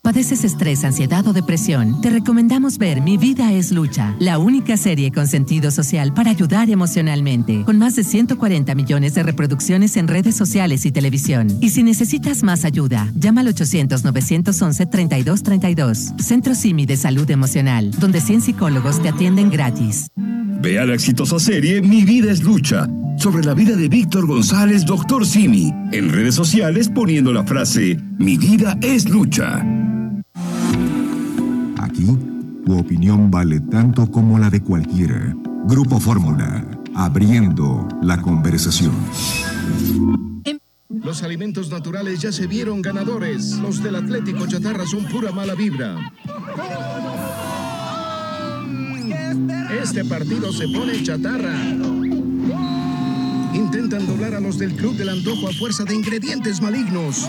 ¿Padeces estrés, ansiedad o depresión? Te recomendamos ver Mi vida es lucha, la única serie con sentido social para ayudar emocionalmente, con más de 140 millones de reproducciones en redes sociales y televisión. Y si necesitas más ayuda, llama al 800-911-3232. Centro Simi de Salud Emocional, donde 100 psicólogos te atienden gratis.
Vea la exitosa serie Mi vida es lucha, sobre la vida de Víctor González, Doctor Simi, en redes sociales poniendo la frase Mi vida es lucha. Opinión vale tanto como la de cualquiera. Grupo Fórmula, abriendo la conversación.
Los alimentos naturales ya se vieron ganadores. Los del Atlético Chatarra son pura mala vibra. Este partido se pone chatarra. Intentan doblar a los del Club del Antojo a fuerza de ingredientes malignos.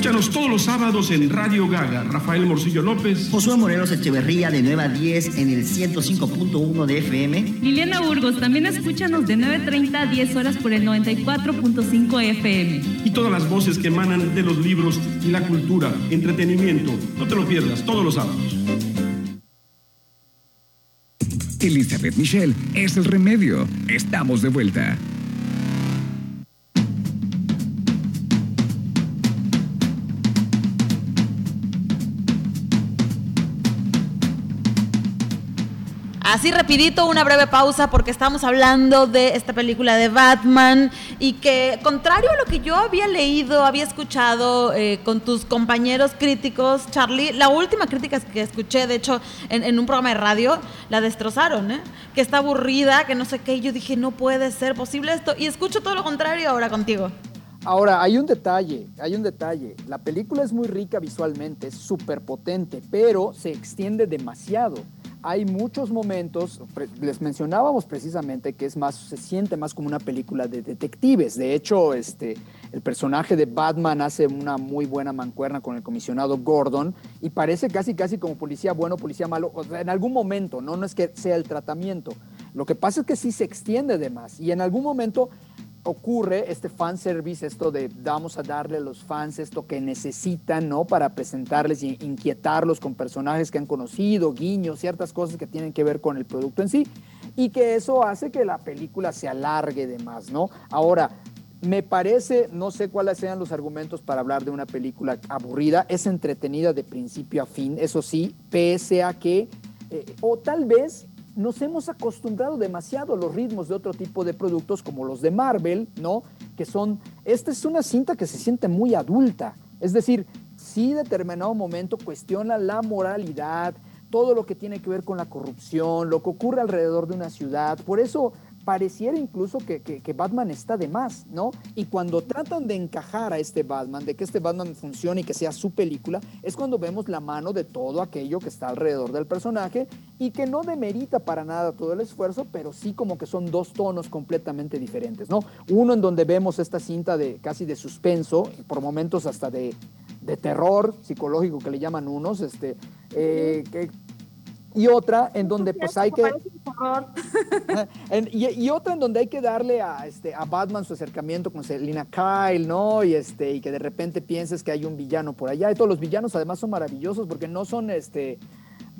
Escúchanos todos los sábados en Radio Gaga. Rafael Morcillo López.
Josué Morelos Echeverría de 9 a 10 en el 105.1 de FM.
Liliana Burgos, también escúchanos de 9.30 a 10 horas por el 94.5 FM.
Y todas las voces que emanan de los libros y la cultura, entretenimiento. No te lo pierdas todos los sábados.
Elizabeth Michelle es el remedio. Estamos de vuelta.
Así rapidito, una breve pausa porque estamos hablando de esta película de Batman y que contrario a lo que yo había leído, había escuchado eh, con tus compañeros críticos, Charlie, la última crítica que escuché, de hecho, en, un programa de radio, la destrozaron, ¿eh? que está aburrida, que no sé qué, y yo dije, no puede ser posible esto, y escucho todo lo contrario ahora contigo.
Ahora, hay un detalle, hay un detalle. La película es muy rica visualmente, es súper potente, pero se extiende demasiado hay muchos momentos, les mencionábamos precisamente que es más, se siente más como una película de detectives. De hecho, este, el personaje de Batman hace una muy buena mancuerna con el comisionado Gordon y parece casi, casi como policía bueno, policía malo, en algún momento, ¿no? No es que sea el tratamiento. Lo que pasa es que sí se extiende de más y en algún momento ocurre este fan service, esto de vamos a darle a los fans esto que necesitan, ¿no? Para presentarles e inquietarlos con personajes que han conocido, guiños, ciertas cosas que tienen que ver con el producto en sí, y que eso hace que la película se alargue de más, ¿no? Ahora, me parece, no sé cuáles sean los argumentos para hablar de una película aburrida, es entretenida de principio a fin, eso sí, pese a que, eh, o tal vez nos hemos acostumbrado demasiado a los ritmos de otro tipo de productos como los de Marvel, ¿no? Que son, esta es una cinta que se siente muy adulta, es decir, si determinado momento cuestiona la moralidad, todo lo que tiene que ver con la corrupción, lo que ocurre alrededor de una ciudad, por eso pareciera incluso que, Batman está de más, ¿no? Y cuando tratan de encajar a este Batman, de que este Batman funcione y que sea su película, es cuando vemos la mano de todo aquello que está alrededor del personaje y que no demerita para nada todo el esfuerzo, pero sí como que son dos tonos completamente diferentes, ¿no? Uno en donde vemos esta cinta de casi de suspenso, por momentos hasta de, terror psicológico que le llaman unos, este, eh, que y otra en donde pues hay que y, otra en donde hay que darle a este a Batman su acercamiento con Selina Kyle no y este y que de repente pienses que hay un villano por allá. Y todos los villanos además son maravillosos porque no son este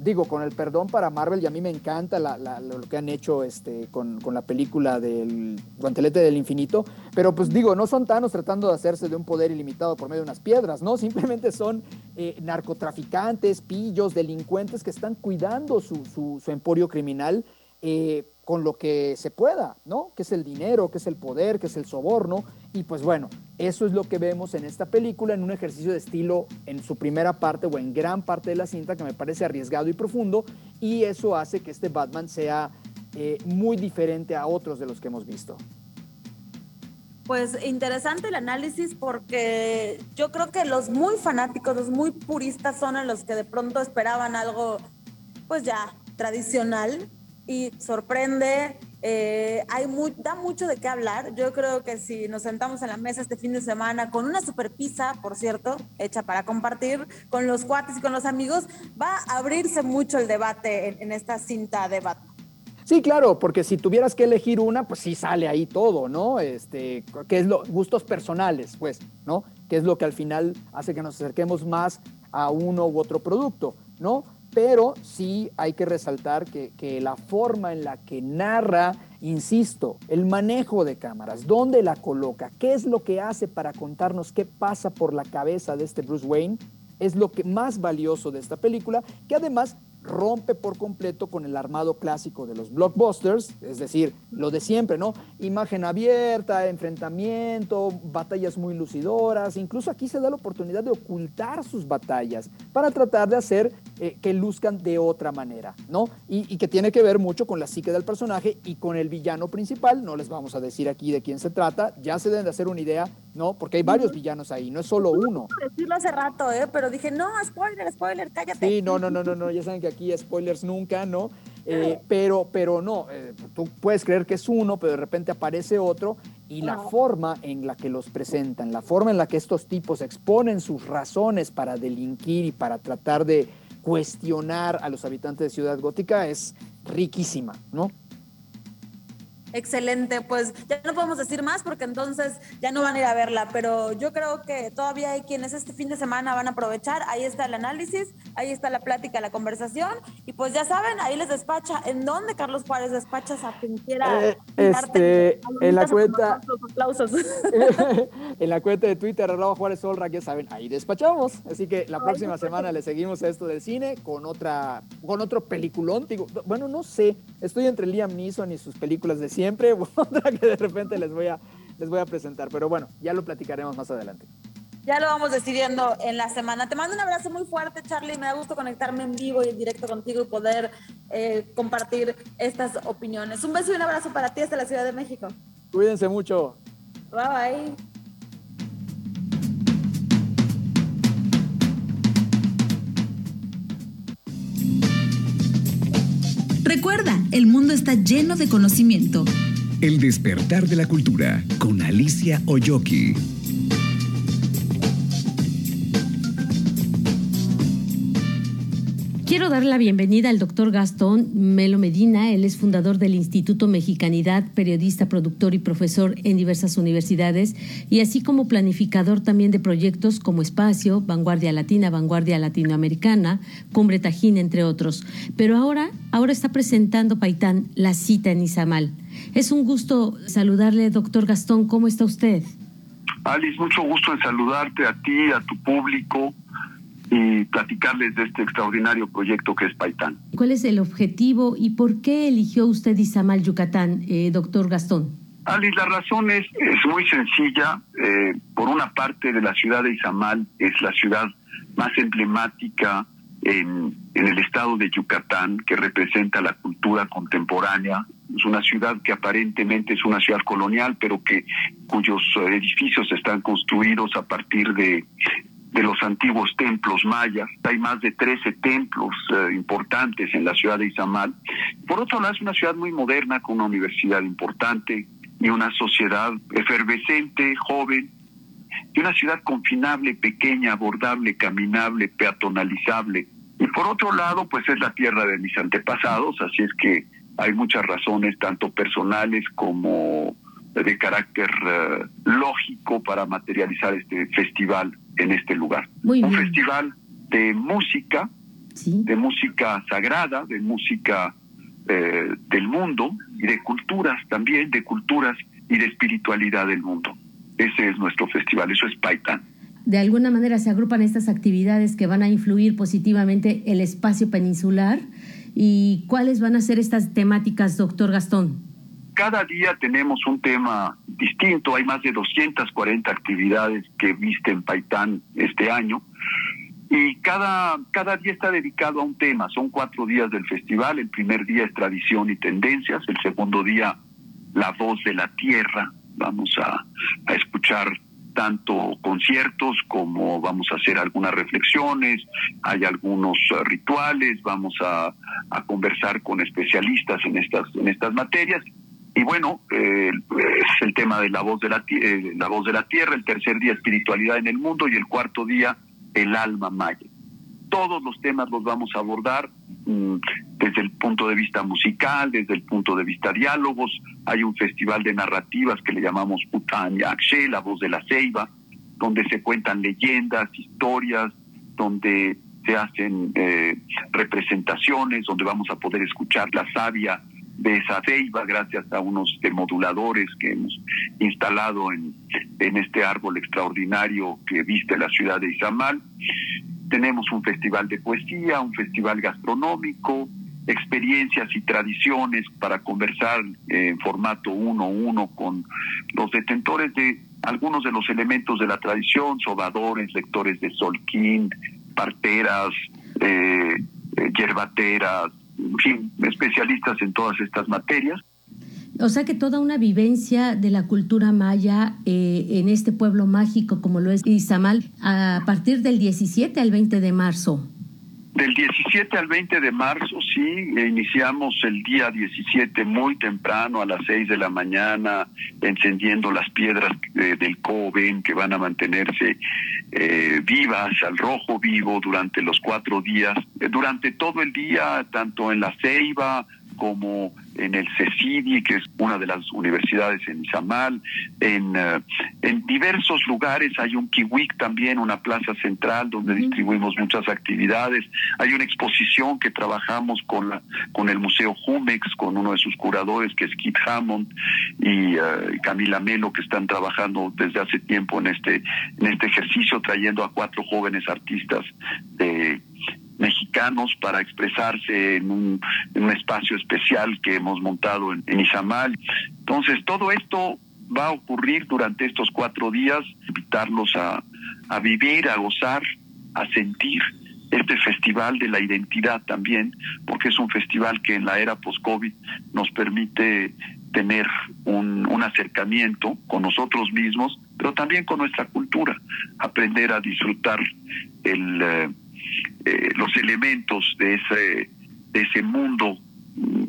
digo, con el perdón para Marvel, y a mí me encanta lo que han hecho este, con, la película del Guantelete del Infinito, pero pues digo, no son Thanos tratando de hacerse de un poder ilimitado por medio de unas piedras, ¿no? Simplemente son eh, narcotraficantes, pillos, delincuentes que están cuidando su, emporio criminal. Eh, con lo que se pueda, ¿no? Que es el dinero, que es el poder, que es el soborno. Y pues bueno, eso es lo que vemos en esta película, en un ejercicio de estilo en su primera parte o en gran parte de la cinta que me parece arriesgado y profundo. Y eso hace que este Batman sea eh, muy diferente a otros de los que hemos visto.
Pues interesante el análisis porque yo creo que los muy fanáticos, los muy puristas son los que de pronto esperaban algo pues ya tradicional y sorprende. Eh, hay da mucho de qué hablar. Yo creo que si nos sentamos en la mesa este fin de semana con una super pizza, por cierto, hecha para compartir con los cuates y con los amigos, va a abrirse mucho el debate en, esta cinta de Batman.
Sí, claro, porque si tuvieras que elegir una, pues sí sale ahí todo, ¿no? Este, que es lo gustos personales, pues, ¿no? Que es lo que al final hace que nos acerquemos más a uno u otro producto, ¿no? Pero sí hay que resaltar que, la forma en la que narra, insisto, el manejo de cámaras, dónde la coloca, qué es lo que hace para contarnos qué pasa por la cabeza de este Bruce Wayne, es lo que más valioso de esta película, que además rompe por completo con el armado clásico de los blockbusters, es decir, lo de siempre, ¿no? Imagen abierta, enfrentamiento, batallas muy lucidoras, incluso aquí se da la oportunidad de ocultar sus batallas para tratar de hacer eh, que luzcan de otra manera, ¿no? Y, que tiene que ver mucho con la psique del personaje y con el villano principal, no les vamos a decir aquí de quién se trata, ya se deben de hacer una idea, ¿no? Porque hay varios villanos ahí, no es solo uno.
decirlo hace rato, ¿eh? Pero dije, no, spoiler, spoiler, cállate.
Sí, no, no, no, no, no ya saben que aquí spoilers nunca, ¿no? Eh, pero, pero no, eh, tú puedes creer que es uno, pero de repente aparece otro y la forma en la que los presentan, la forma en la que estos tipos exponen sus razones para delinquir y para tratar de cuestionar a los habitantes de Ciudad Gótica es riquísima, ¿no?
Excelente, pues ya no podemos decir más porque entonces ya no van a ir a verla, pero yo creo que todavía hay quienes este fin de semana van a aprovechar, ahí está el análisis, ahí está la plática, la conversación y pues ya saben, ahí les despacha, ¿en dónde Carlos Juárez despachas a quien quiera?
Eh, este, en la cuenta, aplausos. en la cuenta de Twitter, arroba Juárez Solra, ya saben, ahí despachamos, así que la próxima semana le seguimos esto del cine con otra, con otro peliculón, digo, bueno, no sé, estoy entre Liam Neeson y sus películas de siempre, otra que de repente les voy, a, les voy a presentar. Pero bueno, ya lo platicaremos más adelante.
Ya lo vamos decidiendo en la semana. Te mando un abrazo muy fuerte, Charlie. Me da gusto conectarme en vivo y en directo contigo y poder eh, compartir estas opiniones. Un beso y un abrazo para ti desde la Ciudad de México.
Cuídense mucho.
Bye bye.
Recuerda, el mundo está lleno de conocimiento.
El despertar de la cultura con Alicia Oyoki.
Quiero dar la bienvenida al doctor Gastón Melo Medina. Él es fundador del Instituto Mexicanidad, periodista, productor y profesor en diversas universidades y así como planificador también de proyectos como Espacio, Vanguardia Latina, Vanguardia Latinoamericana, Cumbre Tajín, entre otros. Pero ahora, ahora está presentando Paitán, la cita en Izamal. Es un gusto saludarle, doctor Gastón. ¿Cómo está usted?
Alice, mucho gusto en saludarte a ti, a tu público y platicarles de este extraordinario proyecto que es Paitán.
¿Cuál es el objetivo y por qué eligió usted Izamal, Yucatán, eh, doctor Gastón?
Alice, la razón es, es muy sencilla. Eh, por una parte de la ciudad de Izamal es la ciudad más emblemática en, en el estado de Yucatán, que representa la cultura contemporánea. Es una ciudad que aparentemente es una ciudad colonial, pero que cuyos edificios están construidos a partir de de los antiguos templos mayas. Hay más de 13 templos eh, importantes en la ciudad de Izamal. Por otro lado, es una ciudad muy moderna, con una universidad importante y una sociedad efervescente, joven, y una ciudad confinable, pequeña, abordable, caminable, peatonalizable. Y por otro lado, pues es la tierra de mis antepasados, así es que hay muchas razones, tanto personales como de carácter eh, lógico para materializar este festival en este lugar. Un festival de música, de música sagrada, de música eh, del mundo y de culturas también, de culturas y de espiritualidad del mundo. Ese es nuestro festival, eso es Paitán.
De alguna manera se agrupan estas actividades que van a influir positivamente el espacio peninsular. ¿Y cuáles van a ser estas temáticas, doctor Gastón?
Cada día tenemos un tema distinto. Hay más de 240 actividades que visten Paitán este año. Y cada, cada día está dedicado a un tema. Son cuatro días del festival. El primer día es tradición y tendencias. El segundo día, la voz de la tierra. Vamos a, escuchar tanto conciertos como vamos a hacer algunas reflexiones, hay algunos uh, rituales, vamos a, a, conversar con especialistas en estas, en estas materias y bueno, eh, es el tema de la voz de la, eh, la voz de la tierra, el tercer día espiritualidad en el mundo y el cuarto día el alma maya. Todos los temas los vamos a abordar mm, desde el punto de vista musical, desde el punto de vista diálogos. Hay un festival de narrativas que le llamamos Putanya Akshe, la voz de la ceiba, donde se cuentan leyendas, historias, donde se hacen eh, representaciones, donde vamos a poder escuchar la savia de ceiba gracias a unos demoduladores que hemos instalado en, en este árbol extraordinario que viste la ciudad de Izamal. Tenemos un festival de poesía, un festival gastronómico, experiencias y tradiciones para conversar en formato uno a uno con los detentores de algunos de los elementos de la tradición, sobadores, lectores de solquín, parteras, eh, eh yerbateras, especialistas en todas estas materias.
O sea que toda una vivencia de la cultura maya eh, en este pueblo mágico como lo es Izamal a partir del 17 al 20 de marzo.
Del 17 al 20 de marzo, sí, iniciamos el día 17 muy temprano, a las 6 de la mañana, encendiendo las piedras eh, del Coven que van a mantenerse eh, vivas, al rojo vivo durante los cuatro días. Eh, durante todo el día, tanto en la Ceiba, como en el CECIDI, que es una de las universidades en Izamal, en, eh, en diversos lugares. Hay un Kiwik también, una plaza central donde distribuimos muchas actividades, hay una exposición que trabajamos con, la, con el Museo Jumex, con uno de sus curadores que es Kit Hammond y uh, Camila Melo, que están trabajando desde hace tiempo en este, en este ejercicio, trayendo a cuatro jóvenes artistas de mexicanos para expresarse en un, espacio especial que hemos montado en, en Izamal. Entonces, todo esto va a ocurrir durante estos cuatro días, invitarlos a, a vivir, a gozar, a sentir este festival de la identidad también, porque es un festival que en la era post-COVID nos permite tener un, un, acercamiento con nosotros mismos, pero también con nuestra cultura, aprender a disfrutar el, eh, los elementos de ese, de ese mundo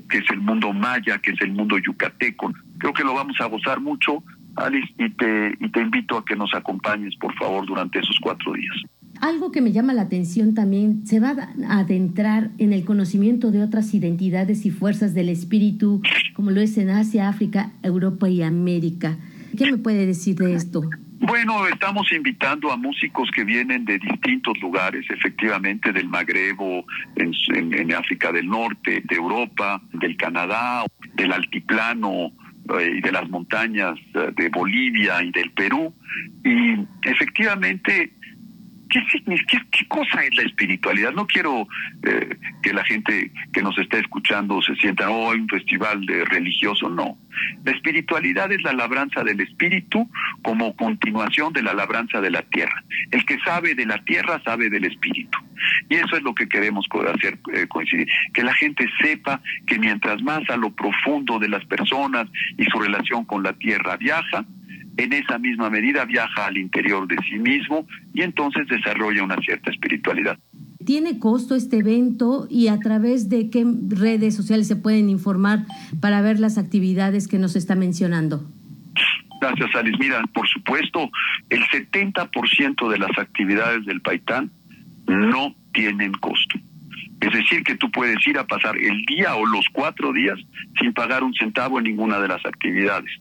que es el mundo maya, que es el mundo yucateco. Creo que lo vamos a gozar mucho, Alice, y te, y te invito a que nos acompañes, por favor, durante esos cuatro días.
Algo que me llama la atención también, se va a adentrar en el conocimiento de otras identidades y fuerzas del espíritu, como lo es en Asia, África, Europa y América. ¿Qué me puede decir de esto?
Bueno, estamos invitando a músicos que vienen de distintos lugares, efectivamente del Magrebo, en, en, África del Norte, de Europa, del Canadá, del altiplano eh, y de las montañas eh, de Bolivia y del Perú. Y efectivamente ¿Qué, cosa es la espiritualidad? No quiero eh, que la gente que nos está escuchando se sienta, oh, hay un festival de religioso, no. La espiritualidad es la labranza del espíritu como continuación de la labranza de la tierra. El que sabe de la tierra sabe del espíritu. Y eso es lo que queremos hacer eh, coincidir, que la gente sepa que mientras más a lo profundo de las personas y su relación con la tierra viaja, en esa misma medida viaja al interior de sí mismo y entonces desarrolla una cierta espiritualidad.
¿Tiene costo este evento y a través de qué redes sociales se pueden informar para ver las actividades que nos está mencionando?
Gracias, Alice. Mira, por supuesto, el 70% de las actividades del Paitán no tienen costo. Es decir, que tú puedes ir a pasar el día o los cuatro días sin pagar un centavo en ninguna de las actividades.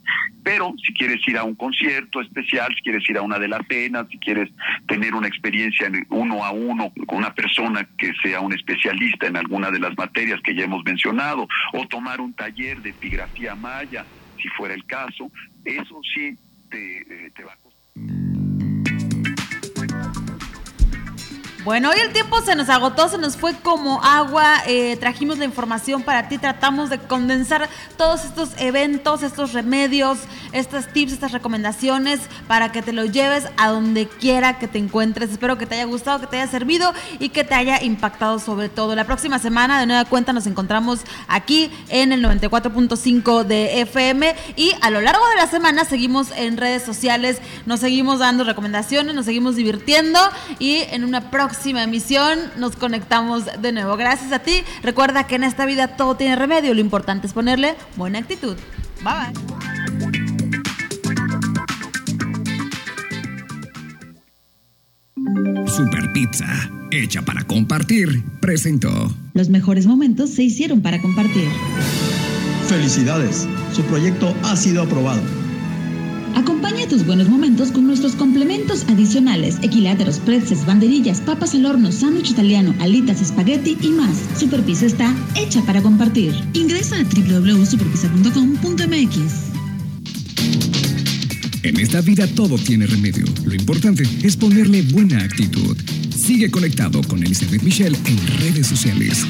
Pero si quieres ir a un concierto especial, si quieres ir a una de las cenas, si quieres tener una experiencia uno a uno con una persona que sea un especialista en alguna de las materias que ya hemos mencionado, o tomar un taller de epigrafía maya, si fuera el caso, eso sí te, eh, te va a
Bueno, hoy el tiempo se nos agotó, se nos fue como agua. Eh, trajimos la información para ti, tratamos de condensar todos estos eventos, estos remedios, estos tips, estas recomendaciones para que te lo lleves a donde quiera que te encuentres. Espero que te haya gustado, que te haya servido y que te haya impactado sobre todo. La próxima semana, de nueva cuenta, nos encontramos aquí en el 94.5 de FM y a lo largo de la semana seguimos en redes sociales, nos seguimos dando recomendaciones, nos seguimos divirtiendo y en una próxima próxima emisión nos conectamos de nuevo. Gracias a ti. Recuerda que en esta vida todo tiene remedio. Lo importante es ponerle buena actitud. Bye
bye. Super Pizza, hecha para compartir, presentó.
Los mejores momentos se hicieron para compartir.
Felicidades, su proyecto ha sido aprobado.
Acompaña tus buenos momentos con nuestros complementos adicionales, equiláteros, pretzels, banderillas, papas al horno, sándwich italiano, alitas, espagueti y más. Superpizza está hecha para compartir. Ingresa a www.superpizza.com.mx.
En esta vida todo tiene remedio. Lo importante es ponerle buena actitud. Sigue conectado con Elizabeth Michelle en redes sociales.